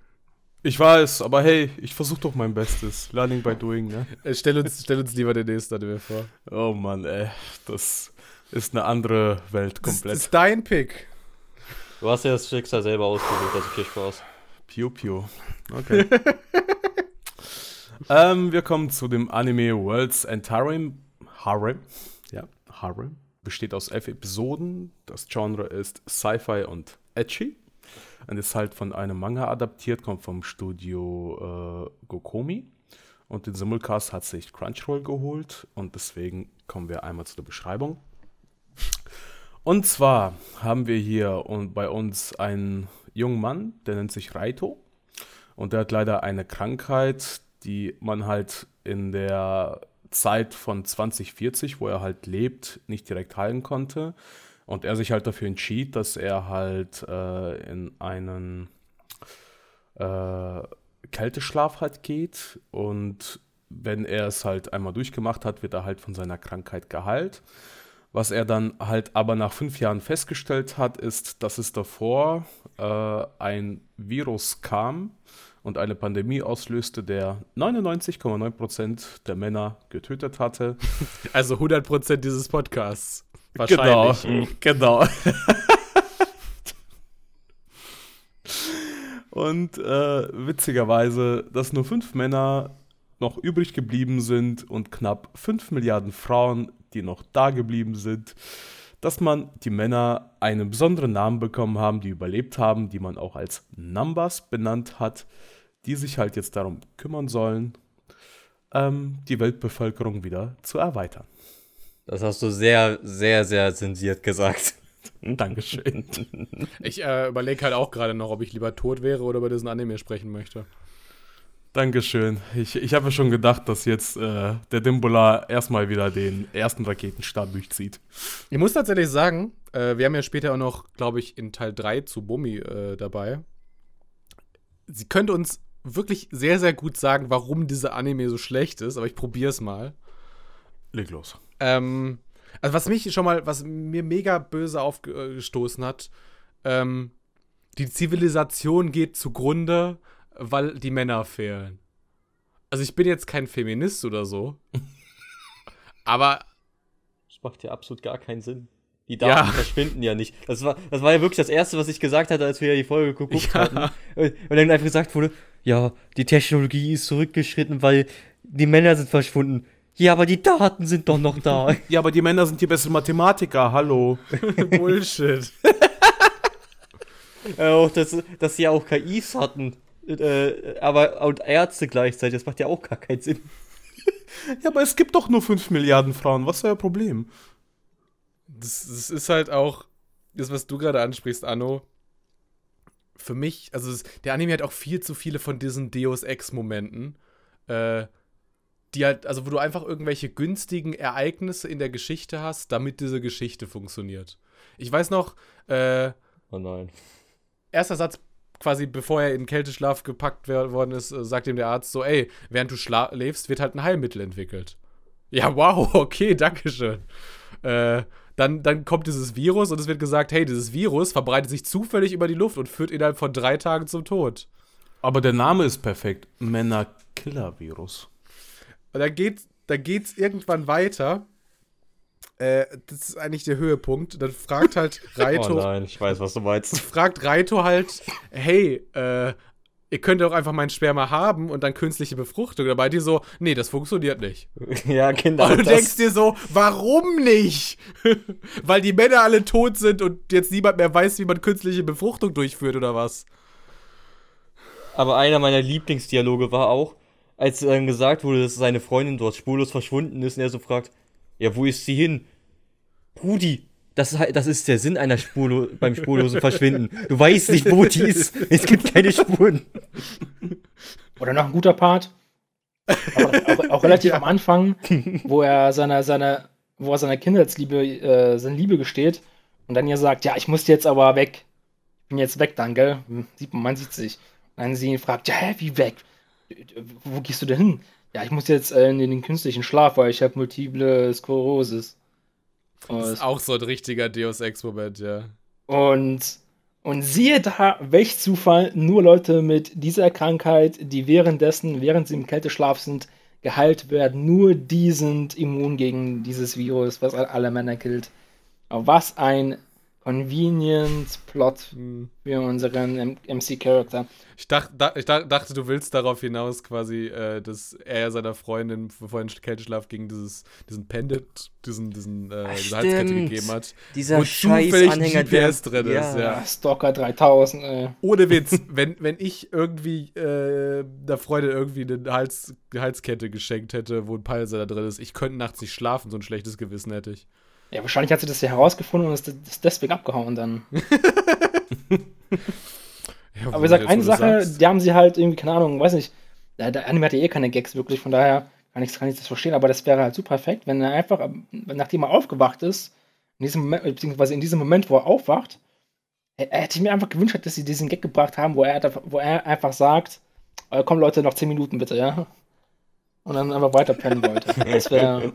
Ich weiß, aber hey, ich versuche doch mein Bestes. Learning by doing, ne? Äh, Stell uns, stell uns lieber den nächsten Anime vor. Oh Mann, ey. Das ist eine andere Welt Das komplett. ist dein Pick. Du hast ja das Schicksal selber ausgesucht, also viel Spaß. Piu Piu. Okay. ähm, wir kommen zu dem Anime World's End Harem. Harem. Ja, Harem. Besteht aus elf Episoden. Das Genre ist Sci-Fi und Edgy. Und ist halt von einem Manga adaptiert, kommt vom Studio äh, Gokomi. Und den Simulcast hat sich Crunchyroll geholt. Und deswegen kommen wir einmal zu der Beschreibung. Und zwar haben wir hier und bei uns einen jungen Mann, der nennt sich Raito. Und der hat leider eine Krankheit, die man halt in der Zeit von 2040, wo er halt lebt, nicht direkt heilen konnte. Und er sich halt dafür entschied, dass er halt äh, in einen äh, Kälteschlaf halt geht. Und wenn er es halt einmal durchgemacht hat, wird er halt von seiner Krankheit geheilt. Was er dann halt aber nach fünf Jahren festgestellt hat, ist, dass es davor äh, ein Virus kam und eine Pandemie auslöste, der 99,9% der Männer getötet hatte. Also 100% dieses Podcasts. Genau, Wahrscheinlich. genau. Und äh, witzigerweise, dass nur fünf Männer noch übrig geblieben sind und knapp fünf Milliarden Frauen, die noch da geblieben sind, dass man die Männer einen besonderen Namen bekommen haben, die überlebt haben, die man auch als Numbers benannt hat, die sich halt jetzt darum kümmern sollen, ähm, die Weltbevölkerung wieder zu erweitern. Das hast du sehr, sehr, sehr zensiert gesagt. Dankeschön. Ich äh, überlege halt auch gerade noch, ob ich lieber tot wäre oder über diesen Anime sprechen möchte. Dankeschön. Ich, ich habe schon gedacht, dass jetzt äh, der Dimbula erstmal wieder den ersten Raketenstart durchzieht. Ich muss tatsächlich sagen, äh, wir haben ja später auch noch, glaube ich, in Teil 3 zu Bummi äh, dabei. Sie könnte uns wirklich sehr, sehr gut sagen, warum dieser Anime so schlecht ist, aber ich probiere es mal. Leg los. Ähm, also was mich schon mal, was mir mega böse aufgestoßen hat, ähm, die Zivilisation geht zugrunde, weil die Männer fehlen. Also ich bin jetzt kein Feminist oder so, aber Das macht ja absolut gar keinen Sinn. Die Daten Ja. verschwinden ja nicht. Das war, das war ja wirklich das Erste, was ich gesagt hatte, als wir ja die Folge geguckt Ja. hatten. Und und dann einfach gesagt wurde, ja, die Technologie ist zurückgeschritten, weil die Männer sind verschwunden. Ja, aber die Daten sind doch noch da. Ja, aber die Männer sind die besseren Mathematiker, hallo. Bullshit. Äh, auch, dass, dass sie ja auch KIs hatten. Äh, aber und Ärzte gleichzeitig, das macht ja auch gar keinen Sinn. Ja, aber es gibt doch nur 5 Milliarden Frauen. Was ist euer Problem? Das, das ist halt auch das, was du gerade ansprichst, Anno. Für mich, also es, der Anime hat auch viel zu viele von diesen Deus Ex-Momenten, äh, die halt, also wo du einfach irgendwelche günstigen Ereignisse in der Geschichte hast, damit diese Geschichte funktioniert. Ich weiß noch, äh, Oh nein. erster Satz quasi, bevor er in Kälteschlaf gepackt worden ist, äh, sagt ihm der Arzt so, ey, während du lebst, wird halt ein Heilmittel entwickelt. Ja, wow, okay, dankeschön. Äh, dann, dann kommt dieses Virus und es wird gesagt, hey, dieses Virus verbreitet sich zufällig über die Luft und führt innerhalb von drei Tagen zum Tod. Aber der Name ist perfekt. Männer-Killer-Virus. Und dann geht da geht's irgendwann weiter. Äh, das ist eigentlich der Höhepunkt. Dann fragt halt Oh Raito, nein, ich weiß, was du meinst. fragt Raito halt, hey, äh, ihr könnt auch einfach meinen Sperma haben und dann künstliche Befruchtung. Dabei die so, nee, das funktioniert nicht. ja, genau. Und du denkst dir so, warum nicht? Weil die Männer alle tot sind und jetzt niemand mehr weiß, wie man künstliche Befruchtung durchführt oder was. Aber einer meiner Lieblingsdialoge war auch, als dann gesagt wurde, dass seine Freundin dort spurlos verschwunden ist und er so fragt, ja, wo ist sie hin? Brudi, das ist, halt- das ist der Sinn einer Spurlo beim spurlosen Verschwinden. Du weißt nicht, wo die ist. Es gibt keine Spuren. Oder noch ein guter Part. Auch, auch, auch relativ am Anfang, wo er seiner, seiner, wo er seiner Kindheitsliebe, äh, seine Liebe gesteht und dann ihr sagt, ja, ich muss jetzt aber weg. Ich bin jetzt weg dann, gell? Hm, Sieht man, man sieht sich. Und dann sie ihn fragt, ja, hä, wie weg? Wo gehst du denn hin? Ja, ich muss jetzt äh, in den künstlichen Schlaf, weil ich habe multiple Sklerosis. Das ist auch so ein richtiger Deus Ex-Moment, ja. Und, und siehe da, welch Zufall, nur Leute mit dieser Krankheit, die währenddessen, während sie im Kälteschlaf sind, geheilt werden, nur die sind immun gegen dieses Virus, was alle Männer killt. Was ein Convenience-Plot für unseren MC-Charakter. Ich, dacht, da, ich dach, dachte, du willst darauf hinaus quasi, äh, dass er seiner Freundin vor dem Kälteschlaf gegen dieses, diesen Pendant, diesen, diesen, äh, diese Halskette gegeben hat. Dieser Wo scheiß zufällig Anhänger, GPS der- drin ist, ja. Stalker 3000, ey. Ohne Witz, wenn, wenn ich irgendwie äh, der Freundin irgendwie eine Hals, Halskette geschenkt hätte, wo ein Pulser da drin ist, ich könnte nachts nicht schlafen, so ein schlechtes Gewissen hätte ich. Ja, wahrscheinlich hat sie das ja herausgefunden und ist ist deswegen abgehauen dann. Ja, Aber wie gesagt, eine Sache, sagst. die haben sie halt irgendwie, keine Ahnung, weiß nicht, der, Anime hat ja eh keine Gags wirklich, von daher kann ich, kann ich das verstehen, aber das wäre halt super perfekt, wenn er einfach, ähm, nachdem er aufgewacht ist, in diesem Moment, beziehungsweise in diesem Moment, wo er aufwacht, hätte ich mir einfach gewünscht, dass sie diesen Gag gebracht haben, wo er, wo er einfach sagt, äh, komm Leute, noch 10 Minuten bitte, ja? Und dann einfach weiter pennen wollte. Das wäre,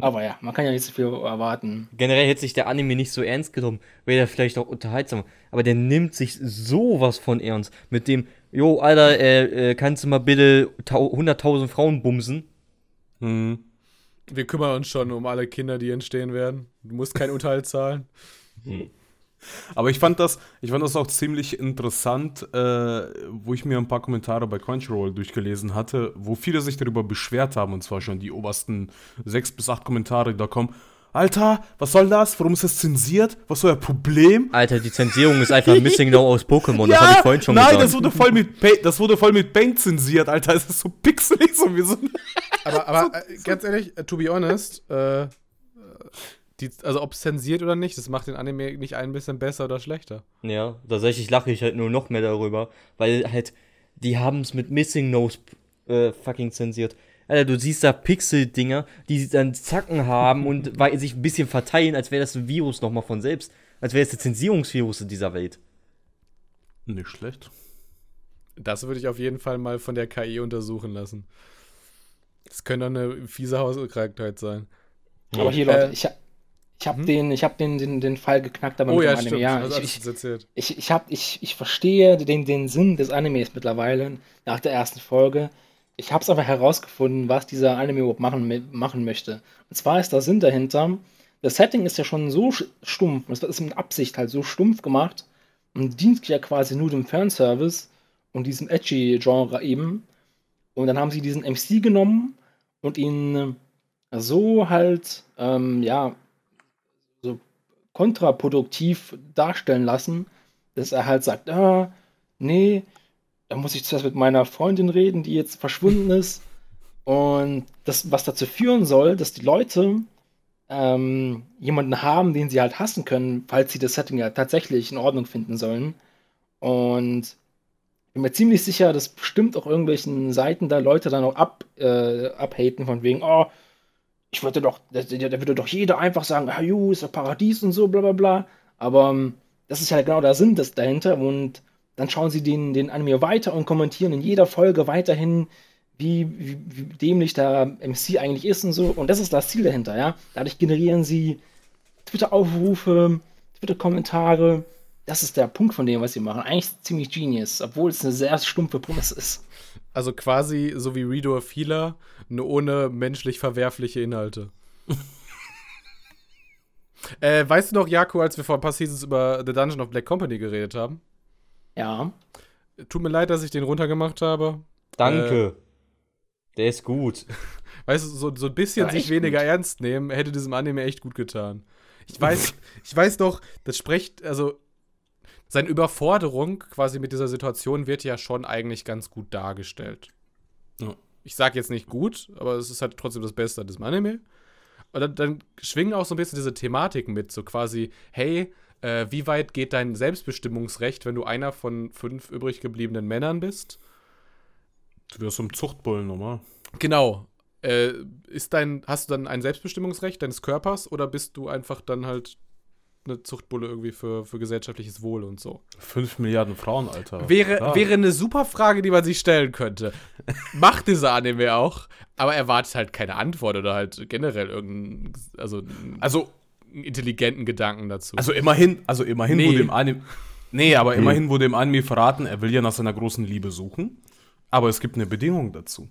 aber ja, man kann ja nicht so viel erwarten. Generell hätte sich der Anime nicht so ernst genommen, wäre der vielleicht auch unterhaltsam. Aber der nimmt sich sowas von ernst. Mit dem, jo, Alter, äh, äh, kannst du mal bitte tau- 100.000 Frauen bumsen? Hm. Wir kümmern uns schon um alle Kinder, die entstehen werden. Du musst keinen Unterhalt zahlen. Aber ich fand das, ich fand das auch ziemlich interessant, äh, wo ich mir ein paar Kommentare bei Crunchyroll durchgelesen hatte, wo viele sich darüber beschwert haben, und zwar schon die obersten sechs bis acht Kommentare, die da kommen. Alter, was soll das? Warum ist das zensiert? Was ist euer Problem? Alter, die Zensierung ist einfach Missing No aus Pokémon. Das habe ich vorhin schon nein, gesagt. das wurde voll mit Paint, das wurde voll mit Paint zensiert, Alter. Es ist so pixelig, so wie so ein Aber, aber äh, ganz ehrlich, äh, to be honest, äh, die, also ob es zensiert oder nicht, das macht den Anime nicht ein bisschen besser oder schlechter. Ja, tatsächlich lache ich halt nur noch mehr darüber, weil halt, die haben es mit Missing Nose äh, fucking zensiert. Alter, du siehst da Pixel-Dinger, die dann Zacken haben und sich ein bisschen verteilen, als wäre das ein Virus nochmal von selbst. Als wäre es der Zensierungsvirus in dieser Welt. Nicht schlecht. Das würde ich auf jeden Fall mal von der KI untersuchen lassen. Das könnte doch eine fiese Hauskrankheit sein. Aber hier, Leute, Äh, ich, ich habe hm? den, ich hab den, den, den Fall geknackt, aber Oh mit ja, dem Anime. Ja, also, ich, ich, ich, ich, hab, ich, ich verstehe den, den Sinn des Animes mittlerweile nach der ersten Folge. Ich habe es aber herausgefunden, was dieser Anime überhaupt machen, machen möchte. Und zwar ist der Sinn dahinter, das Setting ist ja schon so stumpf, es ist mit Absicht halt so stumpf gemacht und dient ja quasi nur dem Fanservice und diesem Edgy-Genre eben. Und dann haben sie diesen MC genommen und ihn so halt, ähm, ja, kontraproduktiv darstellen lassen, dass er halt sagt, ah, nee, da muss ich zuerst mit meiner Freundin reden, die jetzt verschwunden ist. Und das, was dazu führen soll, dass die Leute ähm, jemanden haben, den sie halt hassen können, falls sie das Setting ja tatsächlich in Ordnung finden sollen. Und ich bin mir ziemlich sicher, dass bestimmt auch irgendwelchen Seiten da Leute dann auch ab, äh, abhaten, von wegen, oh, ich würde doch, da, würde doch jeder einfach sagen, ah, ju, ist ja Paradies und so, bla bla bla. Aber ähm, das ist ja genau der Sinn des dahinter. Und dann schauen sie den, den Anime weiter und kommentieren in jeder Folge weiterhin, wie, wie, wie dämlich der MC eigentlich ist und so. Und das ist das Ziel dahinter, ja. Dadurch generieren sie Twitter-Aufrufe, Twitter-Kommentare. Das ist der Punkt von dem, was sie machen. Eigentlich ziemlich genius, obwohl es eine sehr stumpfe Prämisse ist. Also quasi so wie Redo of Healer, nur ohne menschlich verwerfliche Inhalte. äh, weißt du noch, Jaco, als wir vor ein paar Seasons über The Dungeon of Black Company geredet haben? Ja. tut mir leid, dass ich den runtergemacht habe. Danke. Der ist gut. Weißt du, so, so ein bisschen sich weniger ernst nehmen, hätte diesem Anime echt gut getan. Ich weiß, ich weiß doch, das spricht, also seine Überforderung quasi mit dieser Situation wird ja schon eigentlich ganz gut dargestellt. Ja. Ich sag jetzt nicht gut, aber es ist halt trotzdem das Beste an diesem Anime. Und dann, dann schwingen auch so ein bisschen diese Thematiken mit, so quasi, hey, äh, wie weit geht dein Selbstbestimmungsrecht, wenn du einer von fünf übrig gebliebenen Männern bist? Du wirst zum Zuchtbullen nochmal. Genau. Äh, ist dein, hast du dann ein Selbstbestimmungsrecht deines Körpers oder bist du einfach dann halt eine Zuchtbulle irgendwie für, für gesellschaftliches Wohl und so? Fünf Milliarden Frauen, Alter. Wäre, Klar. wäre eine super Frage, die man sich stellen könnte. Macht dieser Anime auch, aber erwartet halt keine Antwort oder halt generell irgendeinen, also, Also, intelligenten Gedanken dazu. also immerhin, also immerhin Nee. wurde im Anime. Nee, aber immerhin wurde im Anime verraten, er will ja nach seiner großen Liebe suchen. Aber es gibt eine Bedingung dazu.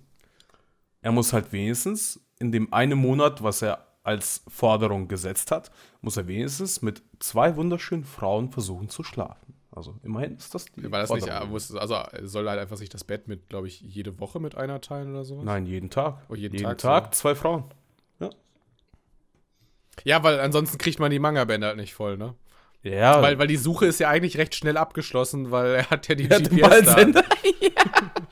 Er muss halt wenigstens in dem einen Monat, was er als Forderung gesetzt hat, muss er wenigstens mit zwei wunderschönen Frauen versuchen zu schlafen. Also immerhin ist das die War das nicht, ja, also soll halt einfach sich das Bett mit, glaube ich, jede Woche mit einer teilen oder sowas? Nein, jeden Tag. Oh, jeden jeden Tag Tag, so. zwei Frauen. Ja, weil ansonsten kriegt man die Manga-Bände halt nicht voll, ne? Ja, Weil, weil die Suche ist ja eigentlich recht schnell abgeschlossen, weil er hat ja die den GPS da. Ballsender.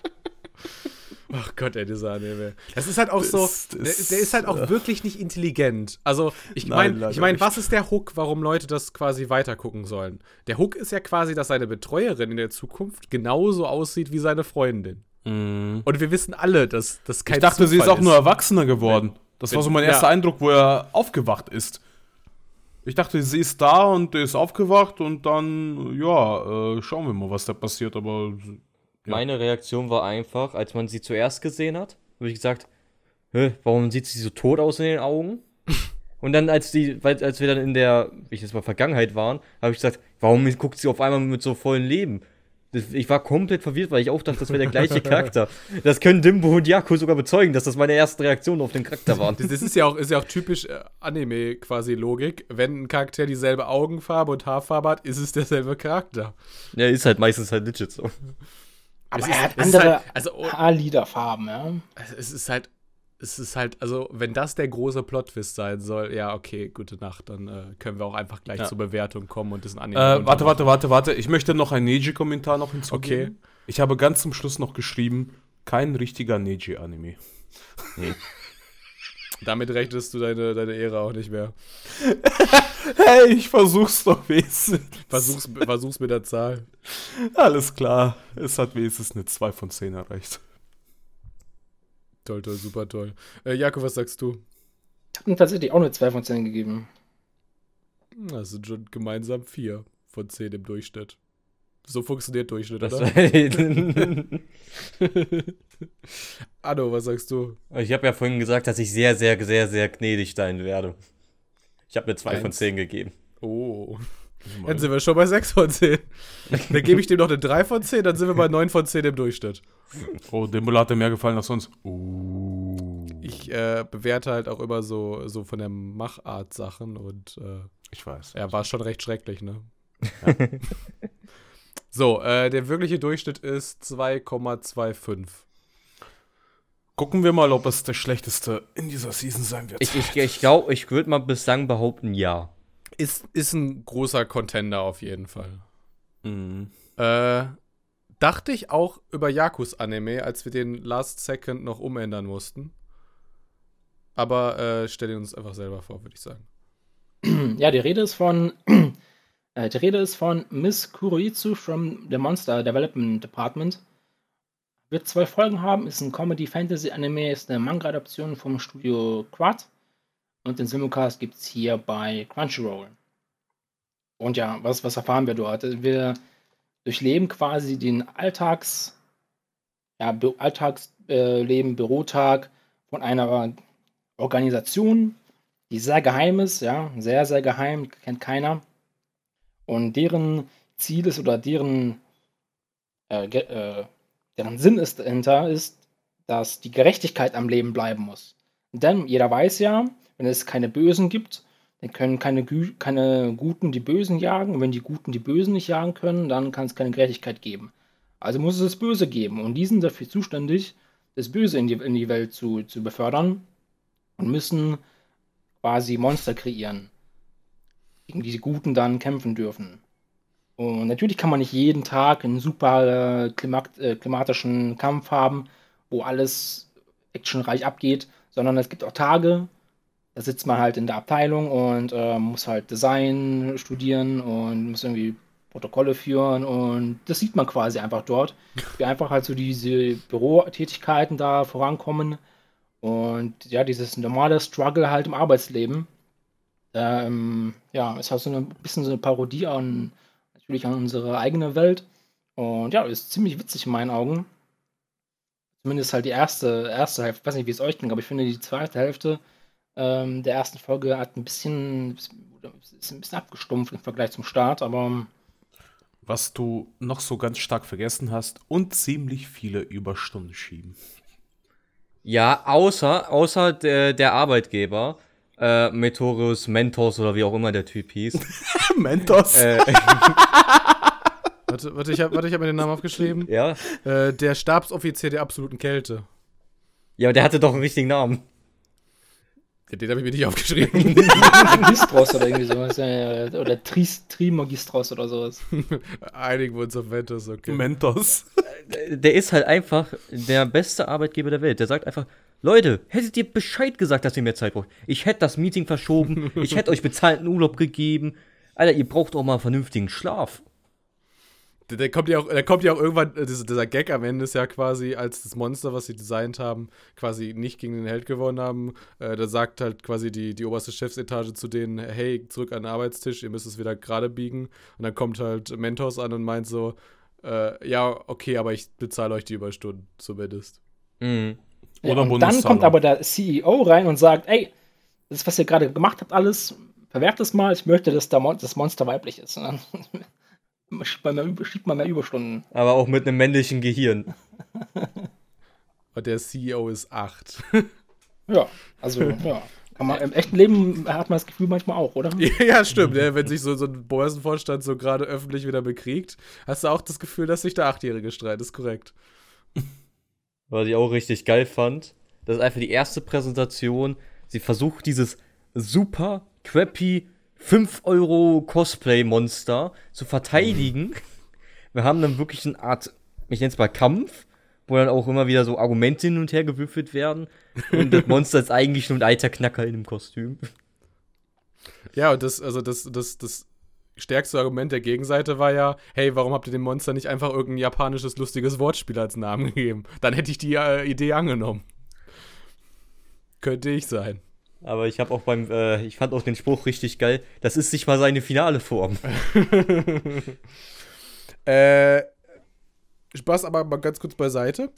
Ach Gott, ey, dieser Anime. Das ist halt auch so, der, der ist halt auch wirklich nicht intelligent. Also, ich meine, ich mein, was ist der Hook, warum Leute das quasi weitergucken sollen? Der Hook ist ja quasi, dass seine Betreuerin in der Zukunft genauso aussieht wie seine Freundin. Mhm. Und wir wissen alle, dass das kein Ich dachte, sie ist Zufall auch nur erwachsener geworden. Das war so mein ja. erster Eindruck, wo er aufgewacht ist. Ich dachte, sie ist da und er ist aufgewacht und dann, ja, äh, schauen wir mal, was da passiert. Aber Ja. Meine Reaktion war einfach, als man sie zuerst gesehen hat, habe ich gesagt, Hä, warum sieht sie so tot aus in den Augen? Und dann, als die, als wir dann in der, ich jetzt mal Vergangenheit waren, habe ich gesagt, warum guckt sie auf einmal mit so vollen Leben? Ich war komplett verwirrt, weil ich auch dachte, das wäre der gleiche Charakter. Das können Dimbo und Jaco sogar bezeugen, dass das meine ersten Reaktionen auf den Charakter waren. Das, das ist ja auch, ist ja auch typisch äh, Anime quasi Logik. Wenn ein Charakter dieselbe Augenfarbe und Haarfarbe hat, ist es derselbe Charakter. Ja, ist halt meistens halt legit so. Aber Es er ist- hat andere halt- also, oh, Haarliederfarben, ja. es ist halt, es ist halt, also wenn das der große Plot-Twist sein soll, ja, okay, gute Nacht, dann äh, können wir auch einfach gleich Ja. zur Bewertung kommen und das ein Anime Äh, warte, warte, warte, warte. Ich möchte noch einen Neji-Kommentar noch hinzugeben. Okay. Ich habe ganz zum Schluss noch geschrieben, kein richtiger Neji-Anime. Damit rechnest du deine, deine Ehre auch nicht mehr. Hey, ich versuch's doch wenigstens. Versuch's, versuch's mit der Zahl. Alles klar. Es hat wenigstens eine 2 von 10 erreicht. Toll, toll, super toll. Äh, Jakob, was sagst du? Ich habe ihm tatsächlich auch eine 2 von 10 gegeben. Das sind schon gemeinsam vier von zehn im Durchschnitt. So funktioniert Durchschnitt, Das oder? Anno, was sagst du? ich habe ja vorhin gesagt, dass ich sehr, sehr, sehr, sehr gnädig sein werde. Ich habe eine 2 von Eins. 10 gegeben. Oh. Dann sind wir schon bei 6 von 10. Dann gebe ich dem noch eine 3 von 10, dann sind wir bei 9 von 10 im Durchschnitt. Oh, dem Bulle hat er mehr gefallen als uns. Uh. Ich äh, bewerte halt auch immer so, so von der Machart Sachen und äh, Ich weiß. ja, war schon recht schrecklich, ne? so, äh, der wirkliche Durchschnitt ist 2,25. Gucken wir mal, ob es der schlechteste in dieser Season sein wird. Ich, ich, ich glaube, ich würde mal bislang behaupten, ja. Ist, ist ein großer Contender auf jeden Fall. Mhm. Äh, dachte ich auch über Yakus Anime, als wir den Last Second noch umändern mussten. Aber äh, stell ihn uns einfach selber vor, würde ich sagen. Ja, die Rede ist von äh, die Rede ist von Miss Kuroitsu from the Monster Development Department. Wird zwei Folgen haben, ist ein Comedy-Fantasy-Anime, ist eine Manga-Adaption vom Studio Quad. Und den Simulcast gibt es hier bei Crunchyroll. Und ja, was, was erfahren wir dort? Wir durchleben quasi den Alltags, ja, Alltagsleben, Bürotag von einer Organisation, die sehr geheim ist, ja, sehr, sehr geheim, kennt keiner. Und deren Ziel ist oder deren, äh, äh, deren Sinn ist dahinter ist, dass die Gerechtigkeit am Leben bleiben muss. Denn jeder weiß ja, wenn es keine Bösen gibt, dann können keine, Gü keine Guten die Bösen jagen. Und wenn die Guten die Bösen nicht jagen können, dann kann es keine Gerechtigkeit geben. Also muss es das Böse geben. Und die sind dafür zuständig, das Böse in die, in die Welt zu, zu befördern und müssen quasi Monster kreieren, gegen die die Guten dann kämpfen dürfen. Und natürlich kann man nicht jeden Tag einen super äh, klimat äh, klimatischen Kampf haben, wo alles actionreich abgeht, sondern es gibt auch Tage, da sitzt man halt in der Abteilung und äh, muss halt Design studieren und muss irgendwie Protokolle führen und das sieht man quasi einfach dort, wie einfach halt so diese Bürotätigkeiten da vorankommen und ja, dieses normale Struggle halt im Arbeitsleben. Ähm, ja, ist halt so ein bisschen so eine Parodie an natürlich an unsere eigene Welt. Und ja, ist ziemlich witzig in meinen Augen. Zumindest halt die erste, erste Hälfte. Ich weiß nicht, wie es euch ging, aber ich finde die zweite Hälfte ähm, der ersten Folge hat ein bisschen, ist ein bisschen abgestumpft im Vergleich zum Start, aber. Was du noch so ganz stark vergessen hast und ziemlich viele Überstunden schieben. Ja, außer, außer der, der Arbeitgeber, äh, Metorius Mentos oder wie auch immer der Typ hieß. Mentos. Äh, warte, warte, ich habe hab mir den Namen aufgeschrieben. Ja. Äh, der Stabsoffizier der absoluten Kälte. Ja, aber der hatte doch einen richtigen Namen. Ja, den habe ich mir nicht aufgeschrieben. Magistros oder irgendwie sowas. Oder Tris, Trimagistros oder sowas. Einigen wir uns auf Mentos, okay. Mentos. Der ist halt einfach der beste Arbeitgeber der Welt. Der sagt einfach, Leute, hättet ihr Bescheid gesagt, dass ihr mehr Zeit braucht? Ich hätte das Meeting verschoben, ich hätte euch bezahlten Urlaub gegeben. Alter, ihr braucht auch mal einen vernünftigen Schlaf. Der, der, kommt ja auch, der kommt ja auch irgendwann, äh, dieser, dieser, Gag am Ende ist ja quasi, als das Monster, was sie designt haben, quasi nicht gegen den Held gewonnen haben. Äh, da sagt halt quasi die, die oberste Chefsetage zu denen, hey, zurück an den Arbeitstisch, ihr müsst es wieder gerade biegen. Und dann kommt halt Mentos an und meint so, äh, ja, okay, aber ich bezahle euch die Überstunden, zumindest. Mhm. Oder ja, und dann kommt aber der CEO rein und sagt, ey, das, was ihr gerade gemacht habt, alles, verwerft es mal, ich möchte, dass das Monster weiblich ist. Und dann schiebt man, mehr, schiebt man mehr Überstunden. Aber auch mit einem männlichen Gehirn. Und der CEO ist 8. ja, also, ja. Man, Im echten Leben hat man das Gefühl manchmal auch, oder? Ja, stimmt. Ja, wenn sich so, so ein Börsenvorstand so gerade öffentlich wieder bekriegt, hast du auch das Gefühl, dass sich der Achtjährige streitet. Ist korrekt. Was ich auch richtig geil fand, das ist einfach die erste Präsentation. Sie versucht dieses super crappy 5 Euro Cosplay-Monster zu verteidigen. Wir haben dann wirklich eine Art, ich nenne es mal Kampf, wo dann auch immer wieder so Argumente hin und her gewürfelt werden. Und das Monster ist eigentlich nur ein alter Knacker in einem Kostüm. Ja, und das, also das, das, das stärkste Argument der Gegenseite war ja, hey, warum habt ihr dem Monster nicht einfach irgendein japanisches lustiges Wortspiel als Namen gegeben? Dann hätte ich die äh, Idee angenommen. Könnte ich sein. Aber ich habe auch beim, äh, ich fand auch den Spruch richtig geil. Das ist nicht mal seine finale Form. äh, Spaß aber mal ganz kurz beiseite.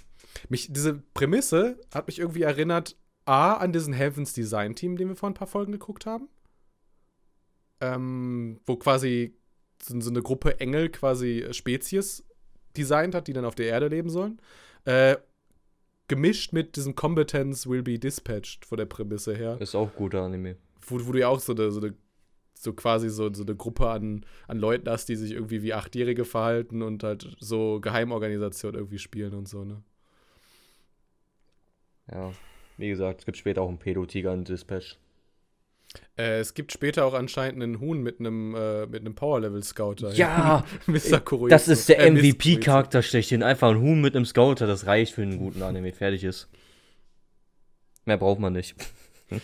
Mich, diese Prämisse hat mich irgendwie erinnert, A, an diesen Heavens Design Team, den wir vor ein paar Folgen geguckt haben. Ähm, wo quasi so, so, eine Gruppe Engel quasi Spezies designt hat, die dann auf der Erde leben sollen. Äh, gemischt mit diesem Competence will be dispatched von der Prämisse her. Ist auch guter Anime. Wo, wo du ja auch so eine, so eine so quasi so, so eine Gruppe an, an Leuten hast, die sich irgendwie wie Achtjährige verhalten und halt so Geheimorganisationen irgendwie spielen und so, ne? Ja, wie gesagt, es gibt später auch einen Pedo-Tiger in Dispatch. Äh, es gibt später auch anscheinend einen Huhn mit einem, äh, mit einem Power-Level-Scouter. Ja! Mr. Kuroizu. Das ist der äh, MVP-Charakter schlechthin. Einfach ein Huhn mit einem Scouter, das reicht für einen guten Anime. Fertig ist. Mehr braucht man nicht.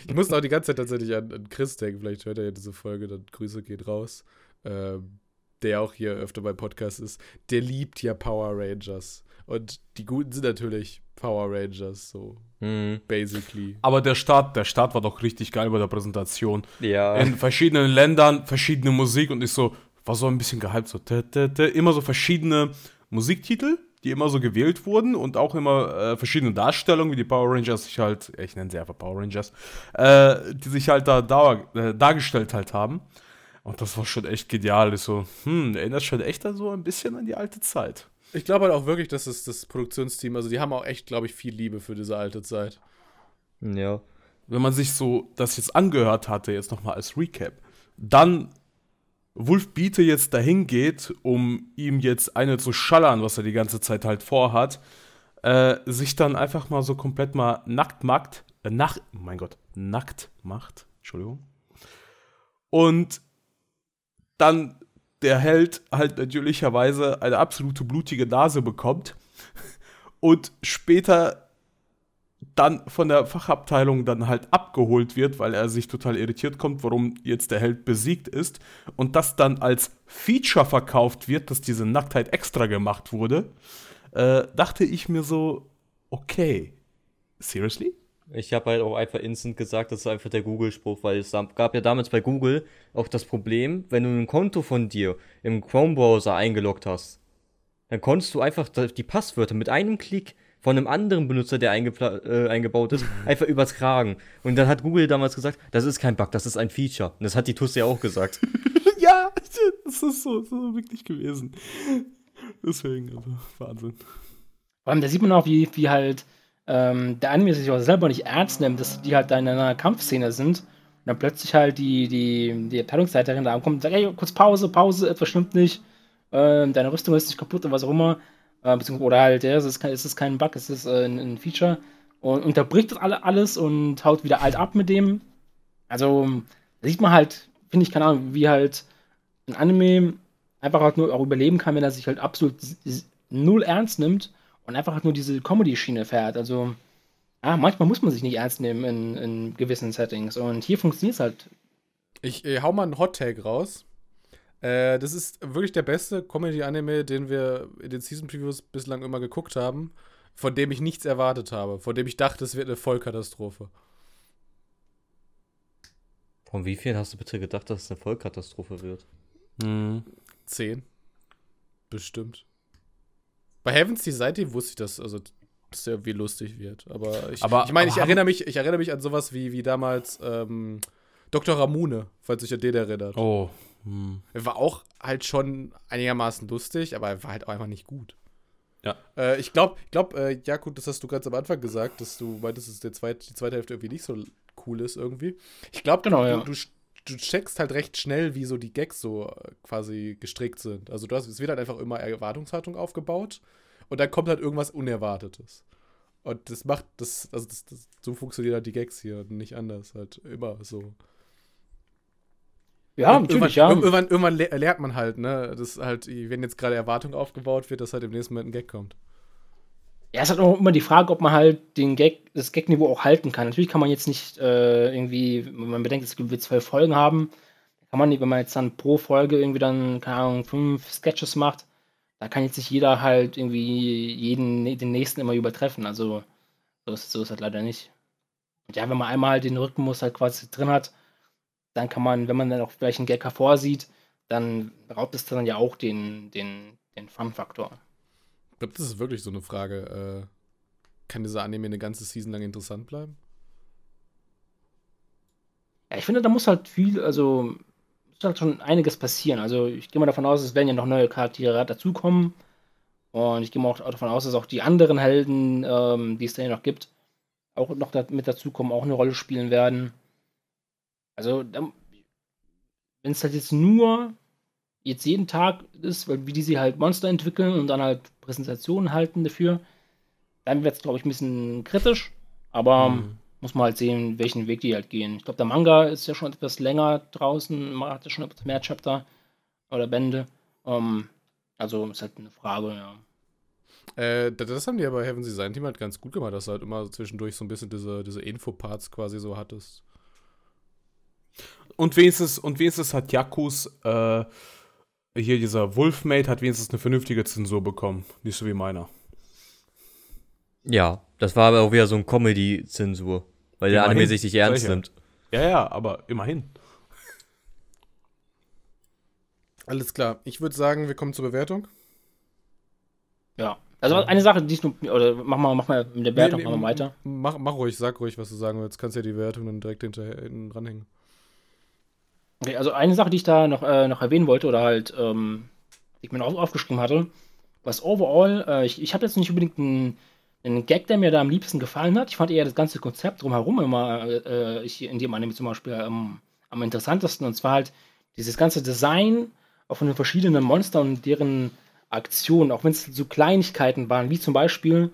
Ich musste auch die ganze Zeit tatsächlich an, an Chris denken. Vielleicht hört er ja diese Folge, dann Grüße geht raus. Ähm, der auch hier öfter beim Podcast ist. Der liebt ja Power Rangers. Und die Guten sind natürlich Power Rangers, so mhm. basically. Aber der Start, der Start war doch richtig geil bei der Präsentation. Ja. In verschiedenen Ländern, verschiedene Musik und ich so, war so ein bisschen gehypt, so immer so verschiedene Musiktitel, die immer so gewählt wurden und auch immer äh, verschiedene Darstellungen, wie die Power Rangers sich halt, ich nenne sie einfach Power Rangers, äh, die sich halt da, da äh, dargestellt halt haben. Und das war schon echt genial. Ich so, hm, erinnert schon echt so ein bisschen an die alte Zeit. Ich glaube halt auch wirklich, dass es das Produktionsteam, also die haben auch echt, glaube ich, viel Liebe für diese alte Zeit. Ja. Wenn man sich so das jetzt angehört hatte, jetzt nochmal als Recap, dann Wolf Biete jetzt dahin geht, um ihm jetzt eine zu schallern, was er die ganze Zeit halt vorhat, äh, sich dann einfach mal so komplett mal nackt macht, äh, nach, mein Gott, nackt macht, Entschuldigung. Und dann der Held halt natürlicherweise eine absolute blutige Nase bekommt und später dann von der Fachabteilung dann halt abgeholt wird, weil er sich total irritiert kommt, warum jetzt der Held besiegt ist und das dann als Feature verkauft wird, dass diese Nacktheit extra gemacht wurde, äh, dachte ich mir so, okay, seriously? Ich habe halt auch einfach instant gesagt, das ist einfach der Google-Spruch, weil es gab ja damals bei Google auch das Problem, wenn du ein Konto von dir im Chrome-Browser eingeloggt hast, dann konntest du einfach die Passwörter mit einem Klick von einem anderen Benutzer, der äh, eingebaut ist, einfach übertragen. Und dann hat Google damals gesagt, das ist kein Bug, das ist ein Feature. Und das hat die TUS ja auch gesagt. ja, das ist so, ist wirklich gewesen. Deswegen, also Wahnsinn. Vor allem, da sieht man auch, wie, wie halt ähm, der Anime sich auch selber nicht ernst nimmt, dass die halt da in einer Kampfszene sind und dann plötzlich halt die, die, die Abteilungsleiterin da ankommt und sagt, ey, kurz Pause, Pause, etwas stimmt nicht, ähm, deine Rüstung ist nicht kaputt und was auch immer. Äh, oder halt, ja, es ist, es ist kein Bug, es ist äh, ein, ein, Feature. Und unterbricht das alle, alles und haut wieder alt ab mit dem. Also, da sieht man halt, finde ich, keine Ahnung, wie halt ein Anime einfach halt nur auch überleben kann, wenn er sich halt absolut null ernst nimmt und einfach nur diese Comedy-Schiene fährt. Also, ja, manchmal muss man sich nicht ernst nehmen in, in gewissen Settings. Und hier funktioniert es halt. Ich äh, hau mal einen Hot-Tag raus. Äh, das ist wirklich der beste Comedy-Anime, den wir in den Season-Previews bislang immer geguckt haben, von dem ich nichts erwartet habe, von dem ich dachte, es wird eine Vollkatastrophe. Von wie vielen hast du bitte gedacht, dass es eine Vollkatastrophe wird? Mhm. Zehn. Bestimmt. Bei Heavens Society wusste ich das, also dass irgendwie lustig wird. Aber ich, aber, ich meine, ich erinnere mich, ich erinnere mich an sowas wie, wie damals ähm, Dr. Ramune, falls sich an den erinnert. Oh. Hm. Er war auch halt schon einigermaßen lustig, aber er war halt auch einfach nicht gut. Ja. Äh, ich glaube, ich glaub, äh, ja gut, das hast du ganz am Anfang gesagt, dass du meintest, dass der zweit, die zweite Hälfte irgendwie nicht so cool ist irgendwie. Ich glaube, genau, du, ja. du, du checkst halt recht schnell, wie so die Gags so äh, quasi gestrickt sind. Also du hast, es wird halt einfach immer Erwartungshaltung aufgebaut und dann kommt halt irgendwas Unerwartetes. Und das macht, das, also das, das, so funktionieren halt die Gags hier und nicht anders, halt immer so. Ja, natürlich, ja. Irgendwann, irgendwann lernt man halt, ne, dass halt, wenn jetzt gerade Erwartung aufgebaut wird, dass halt im nächsten Moment ein Gag kommt. Ja, es halt auch immer die Frage, ob man halt den Gag, das Gag-Niveau auch halten kann. Natürlich kann man jetzt nicht äh, irgendwie, wenn man bedenkt, es wird zwölf Folgen haben, kann man nicht, wenn man jetzt dann pro Folge irgendwie dann, keine Ahnung, fünf Sketches macht, da kann jetzt nicht jeder halt irgendwie jeden, den nächsten immer übertreffen. Also, so ist, so ist halt leider nicht. Und ja, wenn man einmal halt den Rhythmus halt quasi drin hat, dann kann man, wenn man dann auch vielleicht einen Gag hervorsieht, dann raubt es dann ja auch den, den, den Fun-Faktor. Ich glaube, das ist wirklich so eine Frage. Äh, kann dieser Anime eine ganze Season lang interessant bleiben? Ja, ich finde, da muss halt viel, also muss halt schon einiges passieren. Also ich gehe mal davon aus, es werden ja noch neue Charaktere dazukommen. Und ich gehe mal auch davon aus, dass auch die anderen Helden, ähm, die es da ja noch gibt, auch noch da, mit dazukommen, auch eine Rolle spielen werden. Also, wenn es halt jetzt nur jetzt jeden Tag ist, weil wie die sie halt Monster entwickeln und dann halt Präsentationen halten dafür, dann wird es, glaube ich, ein bisschen kritisch. Aber mhm. muss man halt sehen, welchen Weg die halt gehen. Ich glaube, der Manga ist ja schon etwas länger draußen, man hat ja schon etwas mehr Chapter oder Bände. Um, ähm, also ist halt eine Frage, ja. Äh, das haben die aber Heaven Design Team halt ganz gut gemacht, dass du halt immer zwischendurch so ein bisschen diese, diese Infoparts quasi so hattest. Und wenigstens, und wenigstens hat Jakus, äh, hier dieser Wolfmate, hat wenigstens eine vernünftige Zensur bekommen. Nicht so wie meiner. Ja, das war aber auch wieder so ein Comedy-Zensur. Weil der Anime sich nicht ernst Solche. nimmt. Ja, ja, aber immerhin. Alles klar. Ich würde sagen, wir kommen zur Bewertung. Ja. Also eine Sache, die ich nur, oder mach mal, mach mal mit der Bewertung nee, nee, mal weiter. Mach, mach ruhig, sag ruhig, was du sagen willst. Kannst ja die Bewertung dann direkt hinterher hinten ranhängen. Okay, also eine Sache, die ich da noch, äh, noch erwähnen wollte oder halt, ähm, die ich mir noch aufgeschrieben hatte, was overall, äh, ich, ich habe jetzt nicht unbedingt einen, einen Gag, der mir da am liebsten gefallen hat. Ich fand eher das ganze Konzept drumherum immer äh, ich, in dem Anime zum Beispiel ähm, am interessantesten. Und zwar halt dieses ganze Design auch von den verschiedenen Monstern und deren Aktionen, auch wenn es so Kleinigkeiten waren, wie zum Beispiel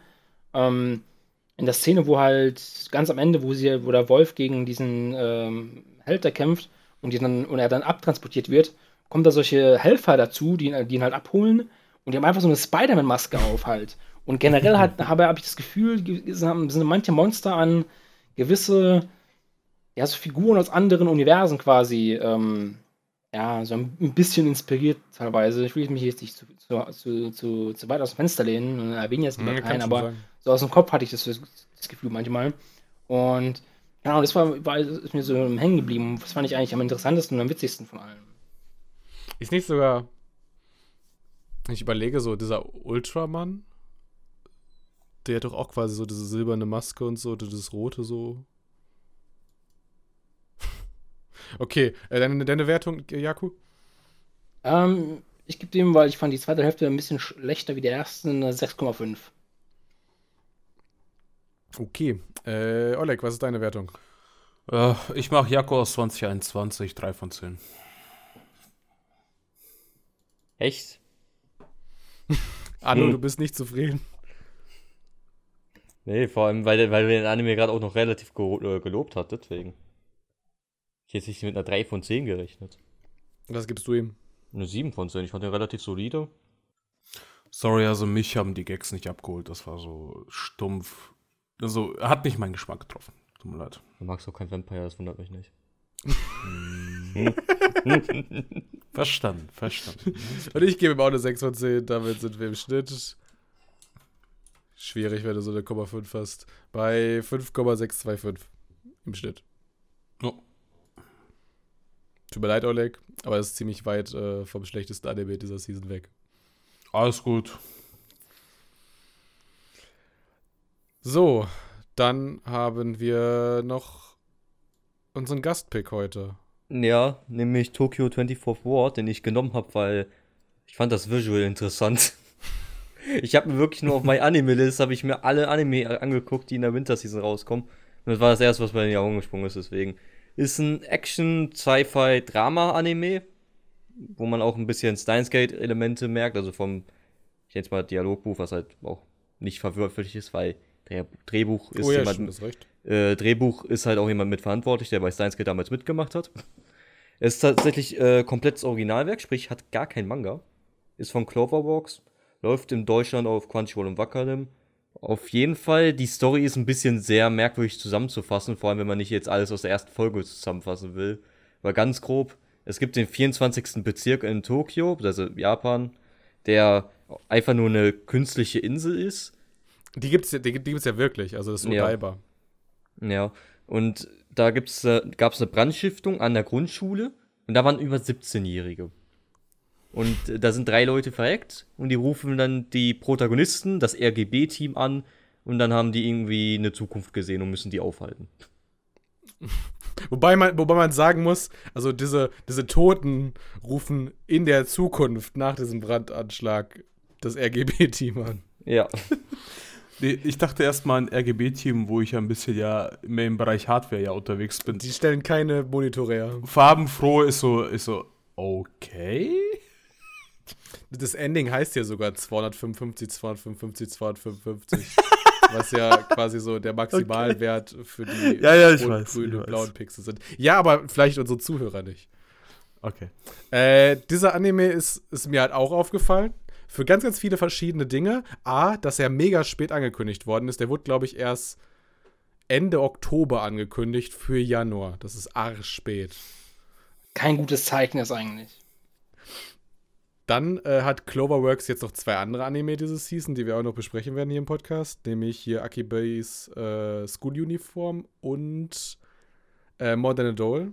ähm, in der Szene, wo halt ganz am Ende, wo sie, wo der Wolf gegen diesen ähm, Held kämpft und, dann, und er dann abtransportiert wird, kommen da solche Helfer dazu, die, die ihn halt abholen und die haben einfach so eine Spider-Man-Maske auf halt. Und generell hat, habe, habe ich das Gefühl, sind manche Monster an gewisse, ja, so Figuren aus anderen Universen quasi, ähm, ja, so ein bisschen inspiriert teilweise. Ich will mich jetzt nicht zu, zu, zu, zu weit aus dem Fenster lehnen und erwähne jetzt lieber keinen, aber sein. so aus dem Kopf hatte ich das, das Gefühl manchmal. Und ja, das war, war ist mir so hängen geblieben. Das fand ich eigentlich am interessantesten und am witzigsten von allem. Ist nicht sogar, ich überlege so, dieser Ultraman, der hat doch auch quasi so diese silberne Maske und so, das rote so. okay, äh, deine, deine Wertung, Jaku? Ähm, ich gebe dem, weil ich fand die zweite Hälfte ein bisschen schlechter wie die erste, eine 6,5. Okay. Äh, Oleg, was ist deine Wertung? Äh, ich mache Jakob aus 2021, 3 von 10. Echt? Anno, hm. du bist nicht zufrieden. Nee, vor allem, weil, weil wir den Anime gerade auch noch relativ äh, gelobt hat, deswegen. Ich hätte nicht mit einer 3 von 10 gerechnet. Was gibst du ihm? Eine 7 von 10. Ich fand den relativ solide. Sorry, also mich haben die Gags nicht abgeholt. Das war so stumpf. Also, hat nicht meinen Geschmack getroffen. Tut mir leid. Du magst doch kein Vampire, das wundert mich nicht. verstanden, verstanden. Und ich gebe ihm auch eine 6 von 10, damit sind wir im Schnitt. Schwierig, wenn du so eine 0,5 hast. Bei 5,625 im Schnitt. Oh. Tut mir leid, Oleg, aber es ist ziemlich weit äh, vom schlechtesten Anime dieser Season weg. Alles gut. So, dann haben wir noch unseren Gastpick heute. Ja, nämlich Tokyo 24 War, den ich genommen habe, weil ich fand das Visual interessant. ich habe mir wirklich nur auf My Anime List habe ich mir alle Anime angeguckt, die in der Winterseason rauskommen. Und das war das erste, was bei den Augen gesprungen ist, deswegen. Ist ein Action, Sci-Fi, Drama-Anime, wo man auch ein bisschen Steins Gate-Elemente merkt, also vom, ich nenne es mal Dialogbuch, was halt auch nicht verwirklicht ist, weil der Drehbuch ist oh ja, jemand, stimmt, recht. Äh, Drehbuch ist halt auch jemand mitverantwortlich, der bei Steins Gate damals mitgemacht hat. Es ist tatsächlich äh, komplettes Originalwerk, sprich hat gar kein Manga. Ist von Cloverworks, läuft in Deutschland auf Crunchyroll und Wakanim. Auf jeden Fall, die Story ist ein bisschen sehr merkwürdig zusammenzufassen, vor allem wenn man nicht jetzt alles aus der ersten Folge zusammenfassen will. Weil ganz grob, es gibt den 24. Bezirk in Tokio, also Japan, der einfach nur eine künstliche Insel ist. Die gibt's, die, die gibt's ja wirklich, also das ist Odaiba. Ja. Ja, und da gibt's, äh, gab es eine Brandstiftung an der Grundschule und da waren über 17-Jährige. Und äh, da sind drei Leute verreckt und die rufen dann die Protagonisten, das RGB-Team an und dann haben die irgendwie eine Zukunft gesehen und müssen die aufhalten. Wobei man, wobei man sagen muss, also diese, diese Toten rufen in der Zukunft nach diesem Brandanschlag das RGB-Team an. Ja. Nee, ich dachte erstmal ein RGB-Team, wo ich ja ein bisschen ja mehr im Bereich Hardware ja unterwegs bin. Die stellen keine Monitore her. Farbenfroh ist so, ist so, okay. Das Ending heißt ja sogar 255, 255, 255. was ja quasi so der Maximalwert okay. für die ja, ja, ich weiß, grünen und blauen Pixel sind. Ja, aber vielleicht unsere Zuhörer nicht. Okay. Äh, dieser Anime ist, ist mir halt auch aufgefallen für ganz, ganz viele verschiedene Dinge. A, dass er mega spät angekündigt worden ist. Der wurde, glaube ich, erst Ende Oktober angekündigt für Januar. Das ist arg spät. Kein gutes Zeichen ist eigentlich. Dann äh, hat Cloverworks jetzt noch zwei andere Anime diese Season, die wir auch noch besprechen werden hier im Podcast, nämlich hier Akibes äh, School Uniform und äh, More Than a Doll.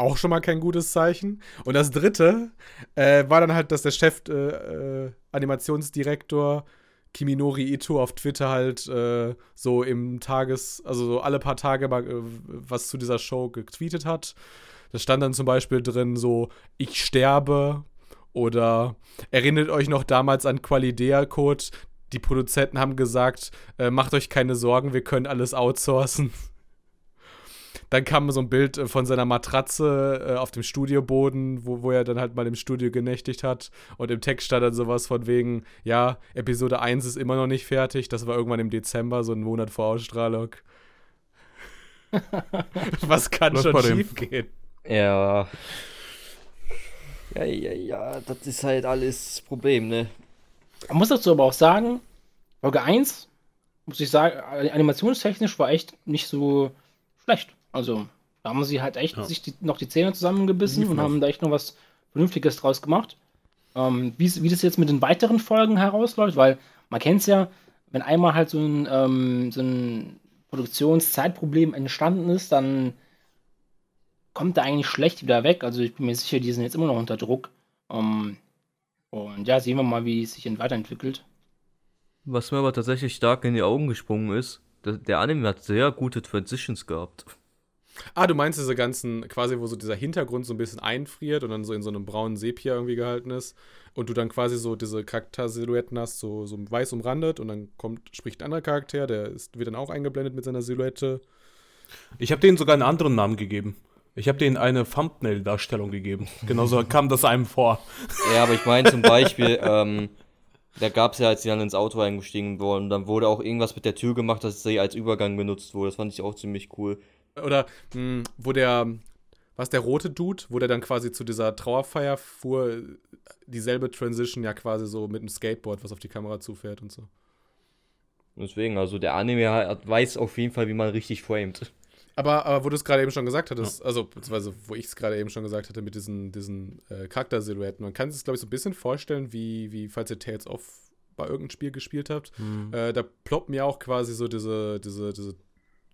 Auch schon mal kein gutes Zeichen. Und das dritte äh, war dann halt, dass der Chef, äh, äh, Animationsdirektor Kiminori Ito auf Twitter halt äh, so im Tages-, also so alle paar Tage mal äh, was zu dieser Show getweetet hat. Da stand dann zum Beispiel drin so, ich sterbe oder erinnert euch noch damals an Qualidea-Code. Die Produzenten haben gesagt, äh, macht euch keine Sorgen, wir können alles outsourcen. Dann kam so ein Bild äh, von seiner Matratze äh, auf dem Studioboden, wo, wo er dann halt mal im Studio genächtigt hat. Und im Text stand dann sowas von wegen, ja, Episode 1 ist immer noch nicht fertig. Das war irgendwann im Dezember, so einen Monat vor Ausstrahlung. Was kann Was schon schief gehen? Ja. Ja, ja, ja, das ist halt alles das Problem, ne? Man muss dazu aber auch sagen, Folge 1, muss ich sagen, animationstechnisch war echt nicht so schlecht. Also, da haben sie halt echt Ja. sich die, noch die Zähne zusammengebissen Lief und noch. haben da echt noch was Vernünftiges draus gemacht. Ähm, wie, wie das jetzt mit den weiteren Folgen herausläuft, weil man kennt es ja, wenn einmal halt so ein, ähm, so ein Produktionszeitproblem entstanden ist, dann kommt er eigentlich schlecht wieder weg. Also ich bin mir sicher, die sind jetzt immer noch unter Druck. Ähm, und ja, sehen wir mal, wie es sich ent- weiterentwickelt. Was mir aber tatsächlich stark in die Augen gesprungen ist, der Anime hat sehr gute Transitions gehabt. Ah, du meinst diese ganzen, quasi, wo so dieser Hintergrund so ein bisschen einfriert und dann so in so einem braunen Sepia irgendwie gehalten ist und du dann quasi so diese Charaktersilhouetten hast, so, so weiß umrandet und dann kommt, spricht ein anderer Charakter, der ist, wird dann auch eingeblendet mit seiner Silhouette. Ich habe denen sogar einen anderen Namen gegeben. Ich habe denen eine Thumbnail-Darstellung gegeben. Genauso kam das einem vor. Ja, aber ich meine zum Beispiel, ähm, da gab es ja, als sie dann ins Auto eingestiegen wurden, dann wurde auch irgendwas mit der Tür gemacht, dass sie als Übergang benutzt wurde. Das fand ich auch ziemlich cool. Oder mh, wo der, was der rote Dude, wo der dann quasi zu dieser Trauerfeier fuhr, dieselbe Transition ja quasi so mit einem Skateboard, was auf die Kamera zufährt und so. Deswegen, also der Anime hat, weiß auf jeden Fall, wie man richtig framet. Aber, aber wo du es gerade eben schon gesagt hattest, also beziehungsweise wo ich es gerade eben schon gesagt hatte mit diesen, diesen äh, Charaktersilhouetten, man kann sich glaube ich, so ein bisschen vorstellen, wie, wie falls ihr Tales of bei irgendeinem Spiel gespielt habt, äh, da ploppen ja auch quasi so diese, diese, diese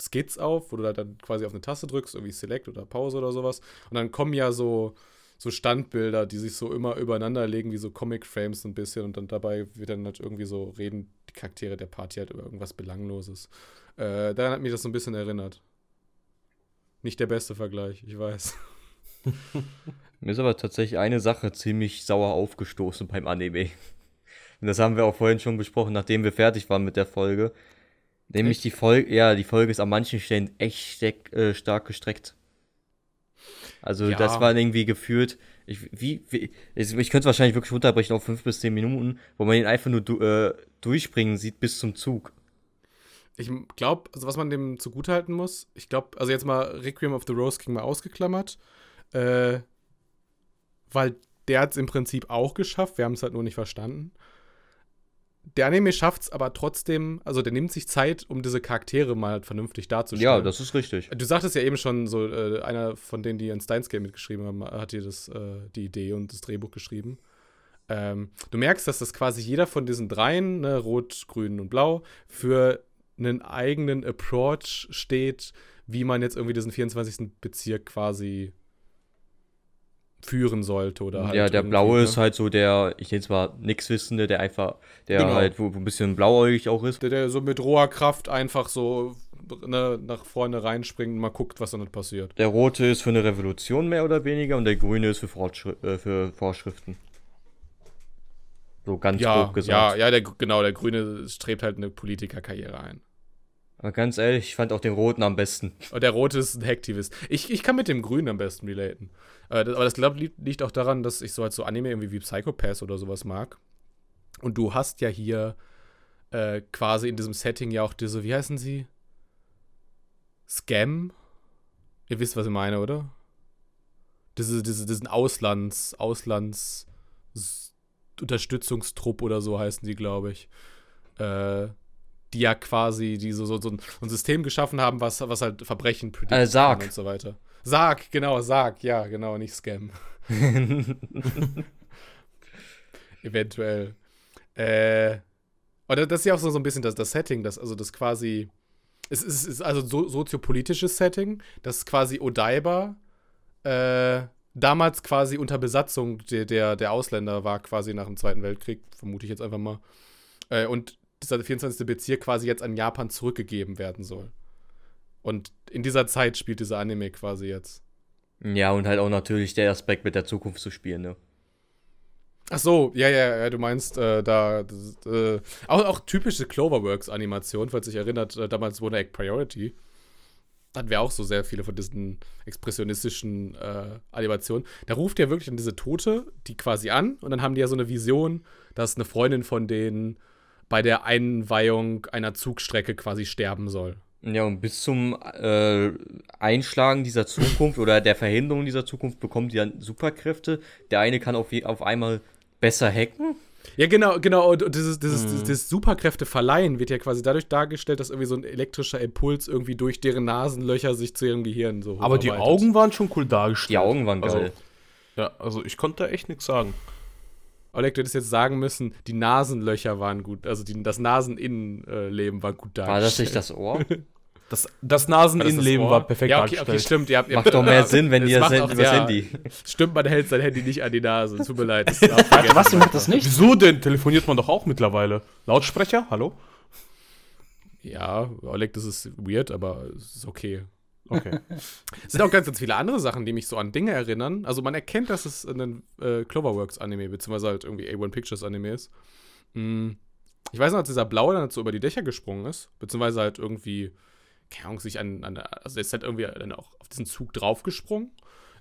Skits auf, wo du da dann quasi auf eine Taste drückst, irgendwie Select oder Pause oder sowas. Und dann kommen ja so, so Standbilder, die sich so immer übereinander legen, wie so Comic-Frames ein bisschen. Und dann dabei wird dann halt irgendwie so reden die Charaktere der Party halt über irgendwas Belangloses. Äh, daran hat mich das so ein bisschen erinnert. Nicht der beste Vergleich, ich weiß. Mir ist aber tatsächlich eine Sache ziemlich sauer aufgestoßen beim Anime. Und das haben wir auch vorhin schon besprochen, nachdem wir fertig waren mit der Folge. Nämlich Echt? die Folge, ja, die Folge ist an manchen Stellen echt steck, äh, stark gestreckt. Also Ja. das war irgendwie gefühlt, ich, wie, wie, ich, ich könnte es wahrscheinlich wirklich runterbrechen auf fünf bis zehn Minuten, wo man ihn einfach nur du, äh, durchspringen sieht bis zum Zug. Ich glaube, also was man dem zugutehalten muss, ich glaube, also jetzt mal Requiem of the Rose King mal ausgeklammert, äh, weil der hat es im Prinzip auch geschafft, wir haben es halt nur nicht verstanden. Der Anime schafft es aber trotzdem, also der nimmt sich Zeit, um diese Charaktere mal vernünftig darzustellen. Ja, das ist richtig. Du sagtest ja eben schon, so äh, einer von denen, die in Steins Game mitgeschrieben haben, hat dir das, äh, die Idee und das Drehbuch geschrieben. Ähm, du merkst, dass das quasi jeder von diesen dreien, ne, Rot, Grün und Blau, für einen eigenen Approach steht, wie man jetzt irgendwie diesen 24. Bezirk quasi führen sollte oder halt ja, der Blaue ne? ist halt so der, ich nenne zwar nix Wissende, der einfach, der Genau. halt, wo, wo ein bisschen blauäugig auch ist. der, der so mit roher Kraft einfach so ne, nach vorne reinspringt und mal guckt, was dann halt passiert. Der Rote ist für eine Revolution mehr oder weniger und der Grüne ist für, Fortschri äh, für Vorschriften. So ganz Ja, grob gesagt. ja, ja, der, genau, der Grüne strebt halt eine Politikerkarriere ein. Aber ganz ehrlich, ich fand auch den Roten am besten. Und der Rote ist ein Hacktivist. Ich, ich kann mit dem Grünen am besten relaten. Äh, aber das glaube liegt, auch daran, dass ich so halt so Anime irgendwie wie Psychopath oder sowas mag. Und du hast ja hier äh, quasi in diesem Setting ja auch diese, wie heißen sie? Scam? Ihr wisst, was ich meine, oder? Diese, diese, diesen Auslands, Auslands Unterstützungstrupp oder so heißen die, glaube ich. Äh, die ja quasi die so, so, ein, System geschaffen haben, was, was halt Verbrechen Äh, Sarg. und so weiter. Sarg, genau, Sarg, ja, genau, nicht Scam. Eventuell. Äh, oder das ist ja auch so, so ein bisschen das, das Setting, das, also das quasi. Es ist, es ist also so, soziopolitisches Setting, das quasi Odaiba äh, damals quasi unter Besatzung der, der, der Ausländer war, quasi nach dem Zweiten Weltkrieg, vermute ich jetzt einfach mal. Äh, und dieser 24. Bezirk quasi jetzt an Japan zurückgegeben werden soll. Und in dieser Zeit spielt dieser Anime quasi jetzt. ja, und halt auch natürlich der Aspekt mit der Zukunft zu spielen, ne? Ach so, ja, ja, ja, du meinst äh, da das, äh, auch, auch typische Cloverworks-Animation, falls sich erinnert, äh, damals wurde Egg Priority. hatten wir auch so sehr viele von diesen expressionistischen äh, Animationen. Da ruft ja wirklich dann diese Tote, die quasi an und dann haben die ja so eine Vision, dass eine Freundin von denen bei der Einweihung einer Zugstrecke quasi sterben soll. Ja, und bis zum äh, Einschlagen dieser Zukunft oder der Verhinderung dieser Zukunft bekommt die dann Superkräfte. Der eine kann auf, auf einmal besser hacken. Ja, genau, genau. Und, und dieses, dieses, dieses, dieses Superkräfte verleihen wird ja quasi dadurch dargestellt, dass irgendwie so ein elektrischer Impuls irgendwie durch deren Nasenlöcher sich zu ihrem Gehirn so Aber die. Augen waren schon cool dargestellt. Die Augen waren Also, geil. ja, also ich konnte da echt nichts sagen. Oleg, du hättest jetzt sagen müssen, die Nasenlöcher waren gut, also die, das Naseninnenleben war gut dargestellt. War das nicht das Ohr? Das, das War Naseninnenleben Ohr? war perfekt ja, okay, dargestellt. okay, stimmt. Ihr habt, ihr Macht doch mehr Sinn, wenn ihr das auch- übers ja. Handy. Stimmt, man hält sein Handy nicht an die Nase. Tut mir leid. auch. Was, du macht das nicht? Wieso denn? Telefoniert man doch auch mittlerweile. Lautsprecher? Hallo? Ja, Oleg, das ist weird, aber es ist okay. Okay. Es sind auch ganz, ganz viele andere Sachen, die mich so an Dinge erinnern. Also man erkennt, dass es ein äh, Cloverworks-Anime, beziehungsweise halt irgendwie A1 Pictures-Anime ist. Mm. Ich weiß noch, als dieser Blaue dann so über die Dächer gesprungen ist, beziehungsweise halt irgendwie, keine Ahnung, sich an, an also ist halt irgendwie dann auch auf diesen Zug draufgesprungen.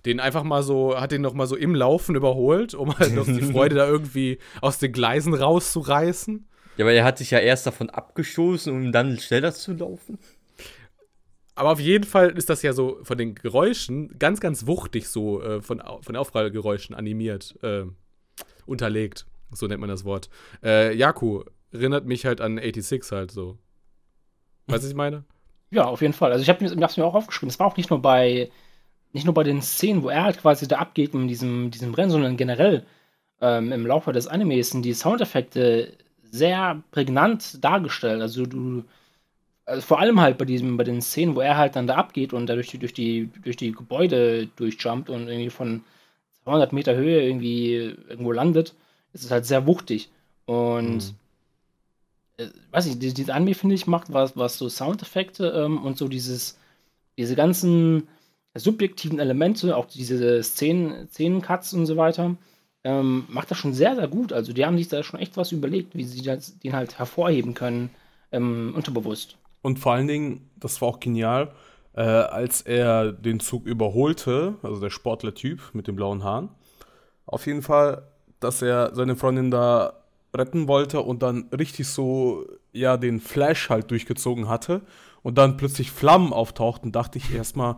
Den einfach mal so, hat den noch mal so im Laufen überholt, um halt noch die Freude da irgendwie aus den Gleisen rauszureißen. Ja, aber er hat sich ja erst davon abgestoßen, um dann schneller zu laufen. Aber auf jeden Fall ist das ja so von den Geräuschen ganz, ganz wuchtig so äh, von, von Aufprallgeräuschen animiert, äh, unterlegt. So nennt man das Wort. Äh, Yaku erinnert mich halt an 86 halt so. Weißt du, was ich meine? Ja, auf jeden Fall. Also ich habe es mir auch aufgeschrieben. Es war auch nicht nur bei nicht nur bei den Szenen, wo er halt quasi da abgeht in diesem, diesem Rennen, sondern generell ähm, im Laufe des Animes sind die Soundeffekte sehr prägnant dargestellt. Also du also vor allem halt bei diesem, bei den Szenen, wo er halt dann da abgeht und da durch die, durch die, durch die Gebäude durchjumpt und irgendwie von 200 Meter Höhe irgendwie irgendwo landet, ist es halt sehr wuchtig. Und äh, weiß ich, dieses Anime, finde ich, macht was, was so Soundeffekte ähm, und so dieses, diese ganzen subjektiven Elemente, auch diese Szenen, Szenencuts und so weiter, ähm, macht das schon sehr, sehr gut. Also die haben sich da schon echt was überlegt, wie sie das, den halt hervorheben können, ähm, unterbewusst. Und vor allen Dingen, das war auch genial, äh, als er den Zug überholte, also der Sportler-Typ mit den blauen Haaren, auf jeden Fall, dass er seine Freundin da retten wollte und dann richtig so, ja, den Flash halt durchgezogen hatte und dann plötzlich Flammen auftauchten, dachte ich erstmal,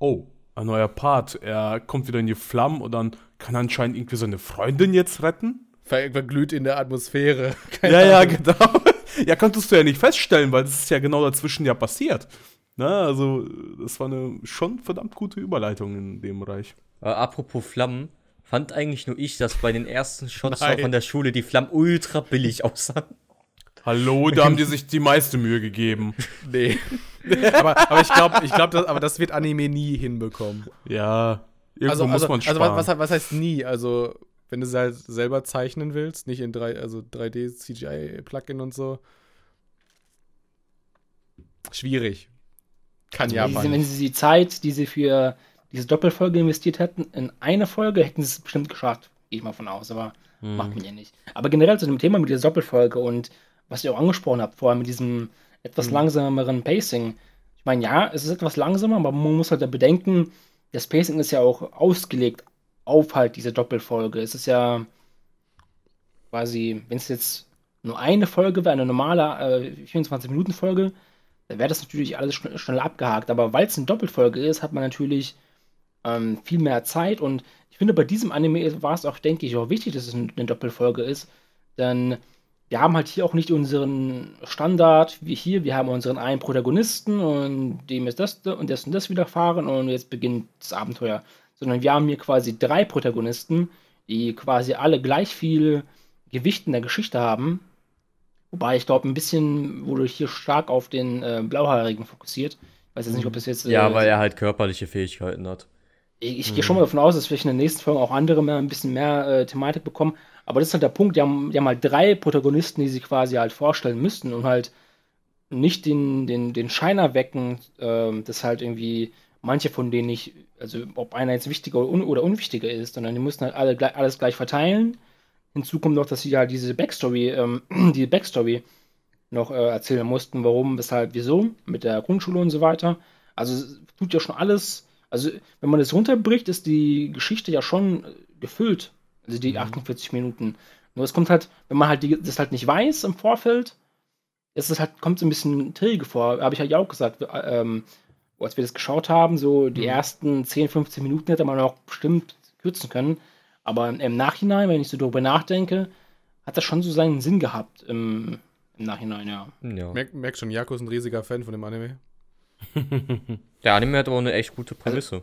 oh, ein neuer Part, er kommt wieder in die Flammen und dann kann anscheinend irgendwie seine Freundin jetzt retten. Ver verglüht in der Atmosphäre. Keine Ja, ja, Ahnung. genau. Ja, konntest du ja nicht feststellen, weil das ist ja genau dazwischen ja passiert. Na, also, das war eine schon verdammt gute Überleitung in dem Bereich. Äh, apropos Flammen, fand eigentlich nur ich, dass bei den ersten Shots von der Schule die Flammen ultra billig aussahen. Hallo, da haben die sich die meiste Mühe gegeben. Nee. aber, aber ich glaube, ich glaub, das, aber das wird Anime nie hinbekommen. Ja, irgendwo Also, muss also, man also sparen. was, was, was heißt nie? Also, wenn du es halt selber zeichnen willst, nicht in 3, also 3D CGI-Plugin und so. Schwierig. Kann Also ja wenn, sie, wenn Japan. sie die Zeit, die sie für diese Doppelfolge investiert hätten, in eine Folge, hätten sie es bestimmt geschafft. Gehe ich mal von aus, aber macht man ja nicht. Aber generell zu dem Thema mit dieser Doppelfolge und was ihr auch angesprochen habt, vor allem mit diesem etwas langsameren Pacing. Ich meine, ja, es ist etwas langsamer, aber man muss halt da bedenken, das Pacing ist ja auch ausgelegt auf halt diese Doppelfolge. Es ist ja quasi, wenn es jetzt nur eine Folge wäre, eine normale äh, 24-Minuten-Folge, dann wäre das natürlich alles schn schnell abgehakt. Aber weil es eine Doppelfolge ist, hat man natürlich ähm, viel mehr Zeit. Und ich finde, bei diesem Anime war es auch, denke ich, auch wichtig, dass es ein- eine Doppelfolge ist. Denn wir haben halt hier auch nicht unseren Standard wie hier. Wir haben unseren einen Protagonisten und dem ist das und das und das widerfahren und jetzt beginnt das Abenteuer. Sondern wir haben hier quasi drei Protagonisten, die quasi alle gleich viel Gewicht in der Geschichte haben. Wobei ich glaube, ein bisschen wurde hier stark auf den äh, Blauhaarigen fokussiert. Ich weiß jetzt nicht, ob das jetzt. Ja, äh, weil er halt körperliche Fähigkeiten hat. ich, ich gehe schon mal davon aus, dass vielleicht in der nächsten Folge auch andere mehr, ein bisschen mehr äh, Thematik bekommen. Aber das ist halt der Punkt, die haben, die haben halt drei Protagonisten, die sich quasi halt vorstellen müssten und halt nicht den, den, den Schein erwecken, ähm, dass halt irgendwie manche von denen nicht, also ob einer jetzt wichtiger oder, un oder unwichtiger ist, sondern die müssen halt alle gleich, alles gleich verteilen. Hinzu kommt noch, dass sie halt diese Backstory, ähm, die Backstory noch äh, erzählen mussten, warum, weshalb, wieso, mit der Grundschule und so weiter. Also es tut ja schon alles. Also wenn man das runterbricht, ist die Geschichte ja schon äh, gefüllt. Also die 48 Minuten. Nur es kommt halt, wenn man halt die, das halt nicht weiß im Vorfeld, ist es halt, kommt so ein bisschen träge vor. Habe ich halt ja auch gesagt, ähm, als wir das geschaut haben, so die ersten 10, 15 Minuten hätte man auch bestimmt kürzen können. Aber im Nachhinein, wenn ich so darüber nachdenke, hat das schon so seinen Sinn gehabt im, im Nachhinein, ja. Ja. Merk, merk schon, Jakob ist ein riesiger Fan von dem Anime. Der Anime hat aber eine echt gute Prämisse.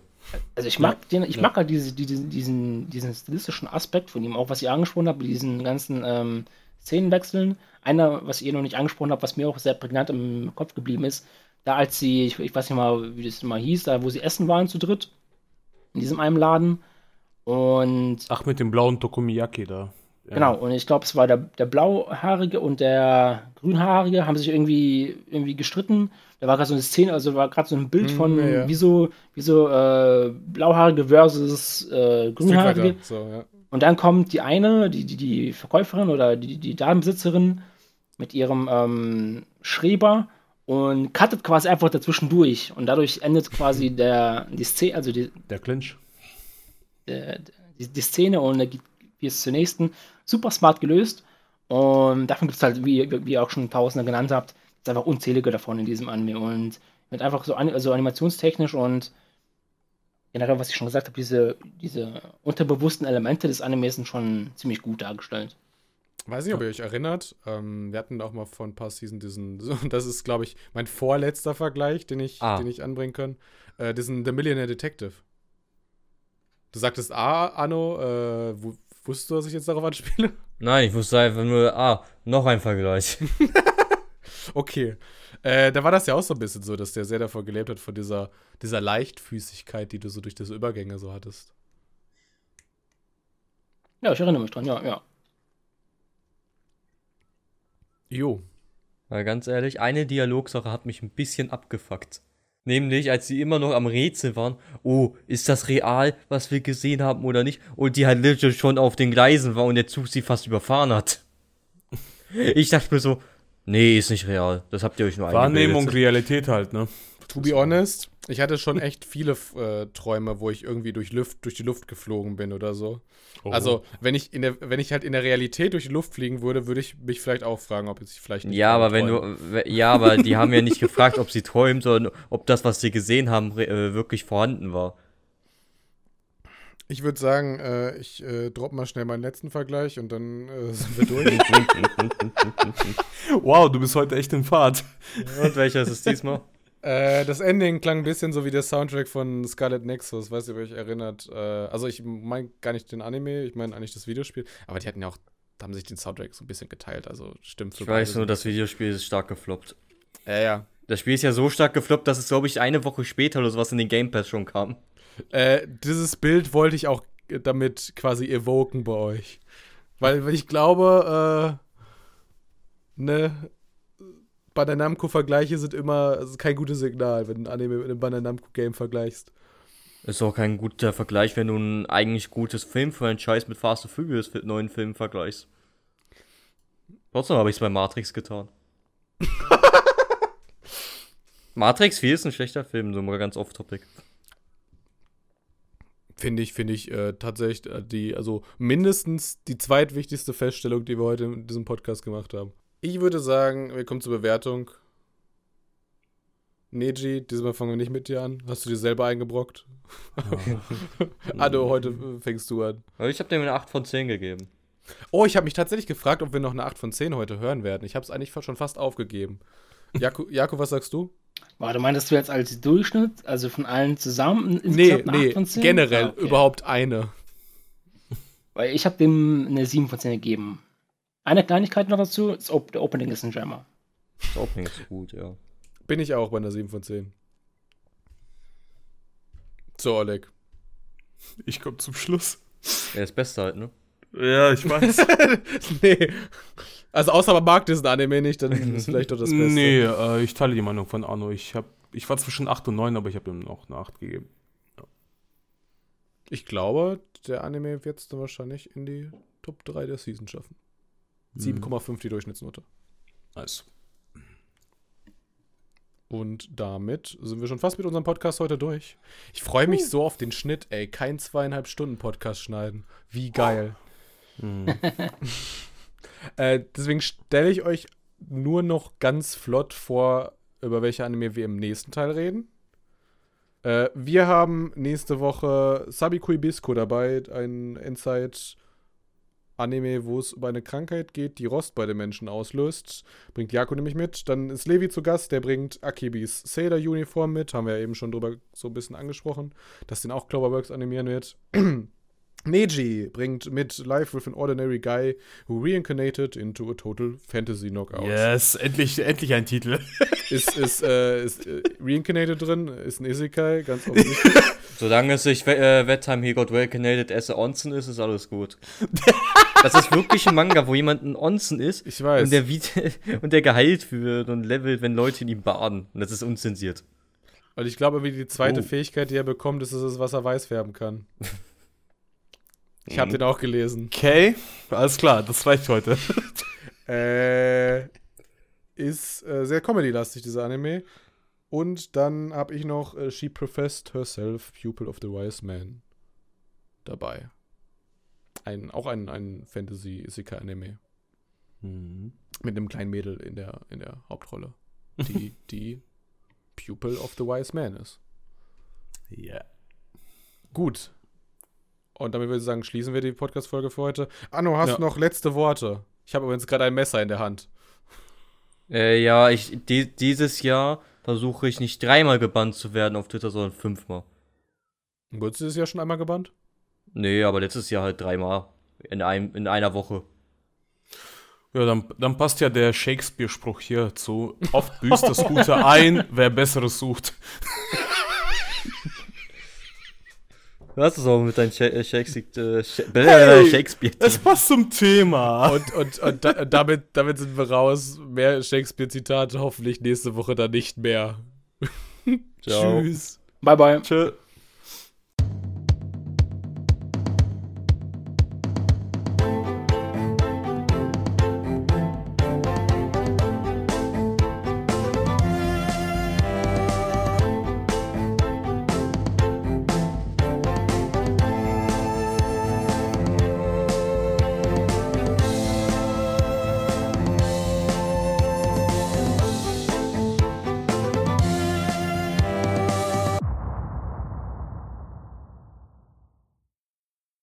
Also ich mag den, ich mag halt diese, diese, diesen, diesen stilistischen Aspekt von ihm, auch was ihr angesprochen habt, mit diesen ganzen ähm, Szenenwechseln. Einer, was ihr noch nicht angesprochen habt, was mir auch sehr prägnant im Kopf geblieben ist, da als sie, ich, ich weiß nicht mal, wie das mal hieß, da wo sie essen waren zu dritt, in diesem einen Laden. Und Ach, mit dem blauen Tokomiyaki da. Ja. Genau, und ich glaube, es war der, der Blauhaarige und der Grünhaarige haben sich irgendwie, irgendwie gestritten. Da war gerade so eine Szene, also war gerade so ein Bild Hm, von, ja, ja. wie so, wie so äh, Blauhaarige versus äh, Grünhaarige. So, ja. Und dann kommt die eine, die, die, die Verkäuferin oder die, die Ladenbesitzerin mit ihrem ähm, Schreber und cuttet quasi einfach dazwischen durch. Und dadurch endet quasi der, die Szene, also die, Der Clinch. die, die Szene und dann geht es zur nächsten. Super smart gelöst. Und davon gibt es halt, wie, wie ihr auch schon Tausende genannt habt, gibt's einfach unzählige davon in diesem Anime. Und mit einfach so, also animationstechnisch und generell, was ich schon gesagt habe, diese, diese unterbewussten Elemente des Animes sind schon ziemlich gut dargestellt. Weiß nicht, ob ihr euch erinnert. Ähm, wir hatten auch mal vor ein paar Seasons diesen, das ist, glaube ich, mein vorletzter Vergleich, den ich, Ah. den ich anbringen kann. Äh, diesen The Millionaire Detective. Du sagtest A, Anno, äh, wu- wusstest du, was ich jetzt darauf anspiele? Nein, ich wusste einfach nur, ah, noch ein Vergleich. Okay. Äh, da war das ja auch so ein bisschen so, dass der sehr davon gelebt hat, von dieser, dieser Leichtfüßigkeit, die du so durch diese Übergänge so hattest. Ja, ich erinnere mich dran, ja, ja. Jo. Weil ganz ehrlich, eine Dialogsache hat mich ein bisschen abgefuckt. Nämlich, als sie immer noch am Rätsel waren, oh, ist das real, was wir gesehen haben oder nicht? Und die halt literally schon auf den Gleisen war und der Zug sie fast überfahren hat. Ich dachte mir so, nee, ist nicht real. Das habt ihr euch nur Wahrnehmung. Realität halt, ne? To be honest, ich hatte schon echt viele äh, Träume, wo ich irgendwie durch, Luft, durch die Luft geflogen bin oder so. Oh. Also, wenn ich, in der, wenn ich halt in der Realität durch die Luft fliegen würde, würde ich mich vielleicht auch fragen, ob ich vielleicht nicht Ja, aber wenn du, ja, aber die haben ja nicht gefragt, ob sie träumen, sondern ob das, was sie gesehen haben, äh, wirklich vorhanden war. Ich würde sagen, äh, ich äh, drop mal schnell meinen letzten Vergleich und dann äh, sind wir durch. Wow, du bist heute echt in Fahrt. Und welcher ist es diesmal? Äh, das Ending klang ein bisschen so wie der Soundtrack von Scarlet Nexus, weiß ihr, ob ihr euch erinnert. Äh, also ich meine gar nicht den Anime, ich meine eigentlich das Videospiel, aber die hatten ja auch, da haben sich den Soundtrack so ein bisschen geteilt, also stimmt für Ich weiß nur, das Videospiel ist stark gefloppt. Ja, ja. Das Spiel ist ja so stark gefloppt, dass es, glaube ich, eine Woche später oder sowas in den Game Pass schon kam. Äh, dieses Bild wollte ich auch äh, damit quasi evoken bei euch. Weil, weil ich glaube, äh, ne, Bandai Namco-Vergleiche sind immer also kein gutes Signal, wenn du ein Anime mit einem Bandai Namco-Game vergleichst. Ist auch kein guter Vergleich, wenn du ein eigentlich gutes Filmfranchise mit Fast and Furious mit neuen Filmen vergleichst. Trotzdem habe ich es bei Matrix getan. Matrix 4 ist ein schlechter Film, so mal ganz off-topic. Finde ich, finde ich äh, tatsächlich äh, die, also mindestens die zweitwichtigste Feststellung, die wir heute in diesem Podcast gemacht haben. Ich würde sagen, wir kommen zur Bewertung. Neji, diesmal fangen wir nicht mit dir an. Hast du dir selber eingebrockt? Ado, heute fängst du an. Aber ich habe dem eine 8 von 10 gegeben. Oh, ich habe mich tatsächlich gefragt, ob wir noch eine 8 von 10 heute hören werden. Ich habe es eigentlich schon fast aufgegeben. Jako, Jako, was sagst du? Warte, meintest du jetzt als Durchschnitt, also von allen zusammen? Nee, nee, 8 von 10? generell Ah, okay. überhaupt eine. Weil ich habe dem eine 7 von 10 gegeben. Eine Kleinigkeit noch dazu, das Op der Opening ist ein Jammer. Das Opening ist gut, ja. Bin ich auch bei einer 7 von 10. So, Oleg. Ich komme zum Schluss. Ja, das Beste halt, ne? Ja, ich weiß. nee. Also außer man mag diesen Anime nicht, dann ist vielleicht doch das Beste. nee, äh, ich teile die Meinung von Arno. Ich, hab, ich war zwischen 8 und 9, aber ich habe ihm noch eine 8 gegeben. Ich glaube, der Anime wird es dann wahrscheinlich in die Top 3 der Season schaffen. 7,5 die Durchschnittsnote. Nice. Und damit sind wir schon fast mit unserem Podcast heute durch. Ich freue mich so auf den Schnitt, ey. Kein zweieinhalb Stunden Podcast schneiden. Wie geil. Hm. Äh, deswegen stelle ich euch nur noch ganz flott vor, über welche Anime wir im nächsten Teil reden. Äh, wir haben nächste Woche Sabikui Bisco dabei, ein Endzeit-Anime, wo es um eine Krankheit geht, die Rost bei den Menschen auslöst. Bringt Jako nämlich mit. Dann ist Levi zu Gast, der bringt Akibis Sailor-Uniform mit. Haben wir ja eben schon drüber so ein bisschen angesprochen, dass den auch Cloverworks animieren wird. Neji bringt mit Life with an Ordinary Guy who reincarnated into a total fantasy knockout. Yes, endlich, endlich ein Titel. Ist, ist, äh, ist äh, reincarnated drin, ist ein Isekai, ganz offensichtlich. Solange es sich äh, Time He Got Welcanated as a Onsen ist, ist alles gut. das ist wirklich ein Manga, wo jemand ein Onsen ist Ich weiß. und der, und der geheilt wird und levelt, wenn Leute in ihm baden. Und das ist unzensiert. Und ich glaube, wie die zweite Oh. Fähigkeit, die er bekommt, ist, dass er das Wasser weiß färben kann. Ich habe Mhm. den auch gelesen. Okay, alles klar, das reicht heute. Äh, ist äh, sehr comedy-lastig, dieser Anime. Und dann habe ich noch äh, She Professed Herself, Pupil of the Wise Man dabei. Ein, auch ein, ein Fantasy-Isekai-Anime. Hm. Mit einem kleinen Mädel in der, in der Hauptrolle. Die, die Pupil of the Wise Man ist. Ja. Gut. Und damit würde ich sagen, schließen wir die Podcast-Folge für heute. Anno, hast Ja. du noch letzte Worte? Ich habe übrigens gerade ein Messer in der Hand. Äh, ja, ich, die, dieses Jahr versuche ich nicht dreimal gebannt zu werden auf Twitter, sondern fünfmal. Wurdest du das ja schon einmal gebannt? Nee, aber letztes Jahr halt dreimal. In, einem, in einer Woche. Ja, dann, dann passt ja der Shakespeare-Spruch hier zu. Oft büßt das Gute ein, wer Besseres sucht. Du hast es auch mit deinem Sha äh, Shakespeare, äh, Sha Hey, Shakespeare. Es passt zum Thema. Und, und, und da, damit, damit sind wir raus. Mehr Shakespeare-Zitate hoffentlich nächste Woche dann nicht mehr. Ciao. Tschüss. Bye, bye. Tschö.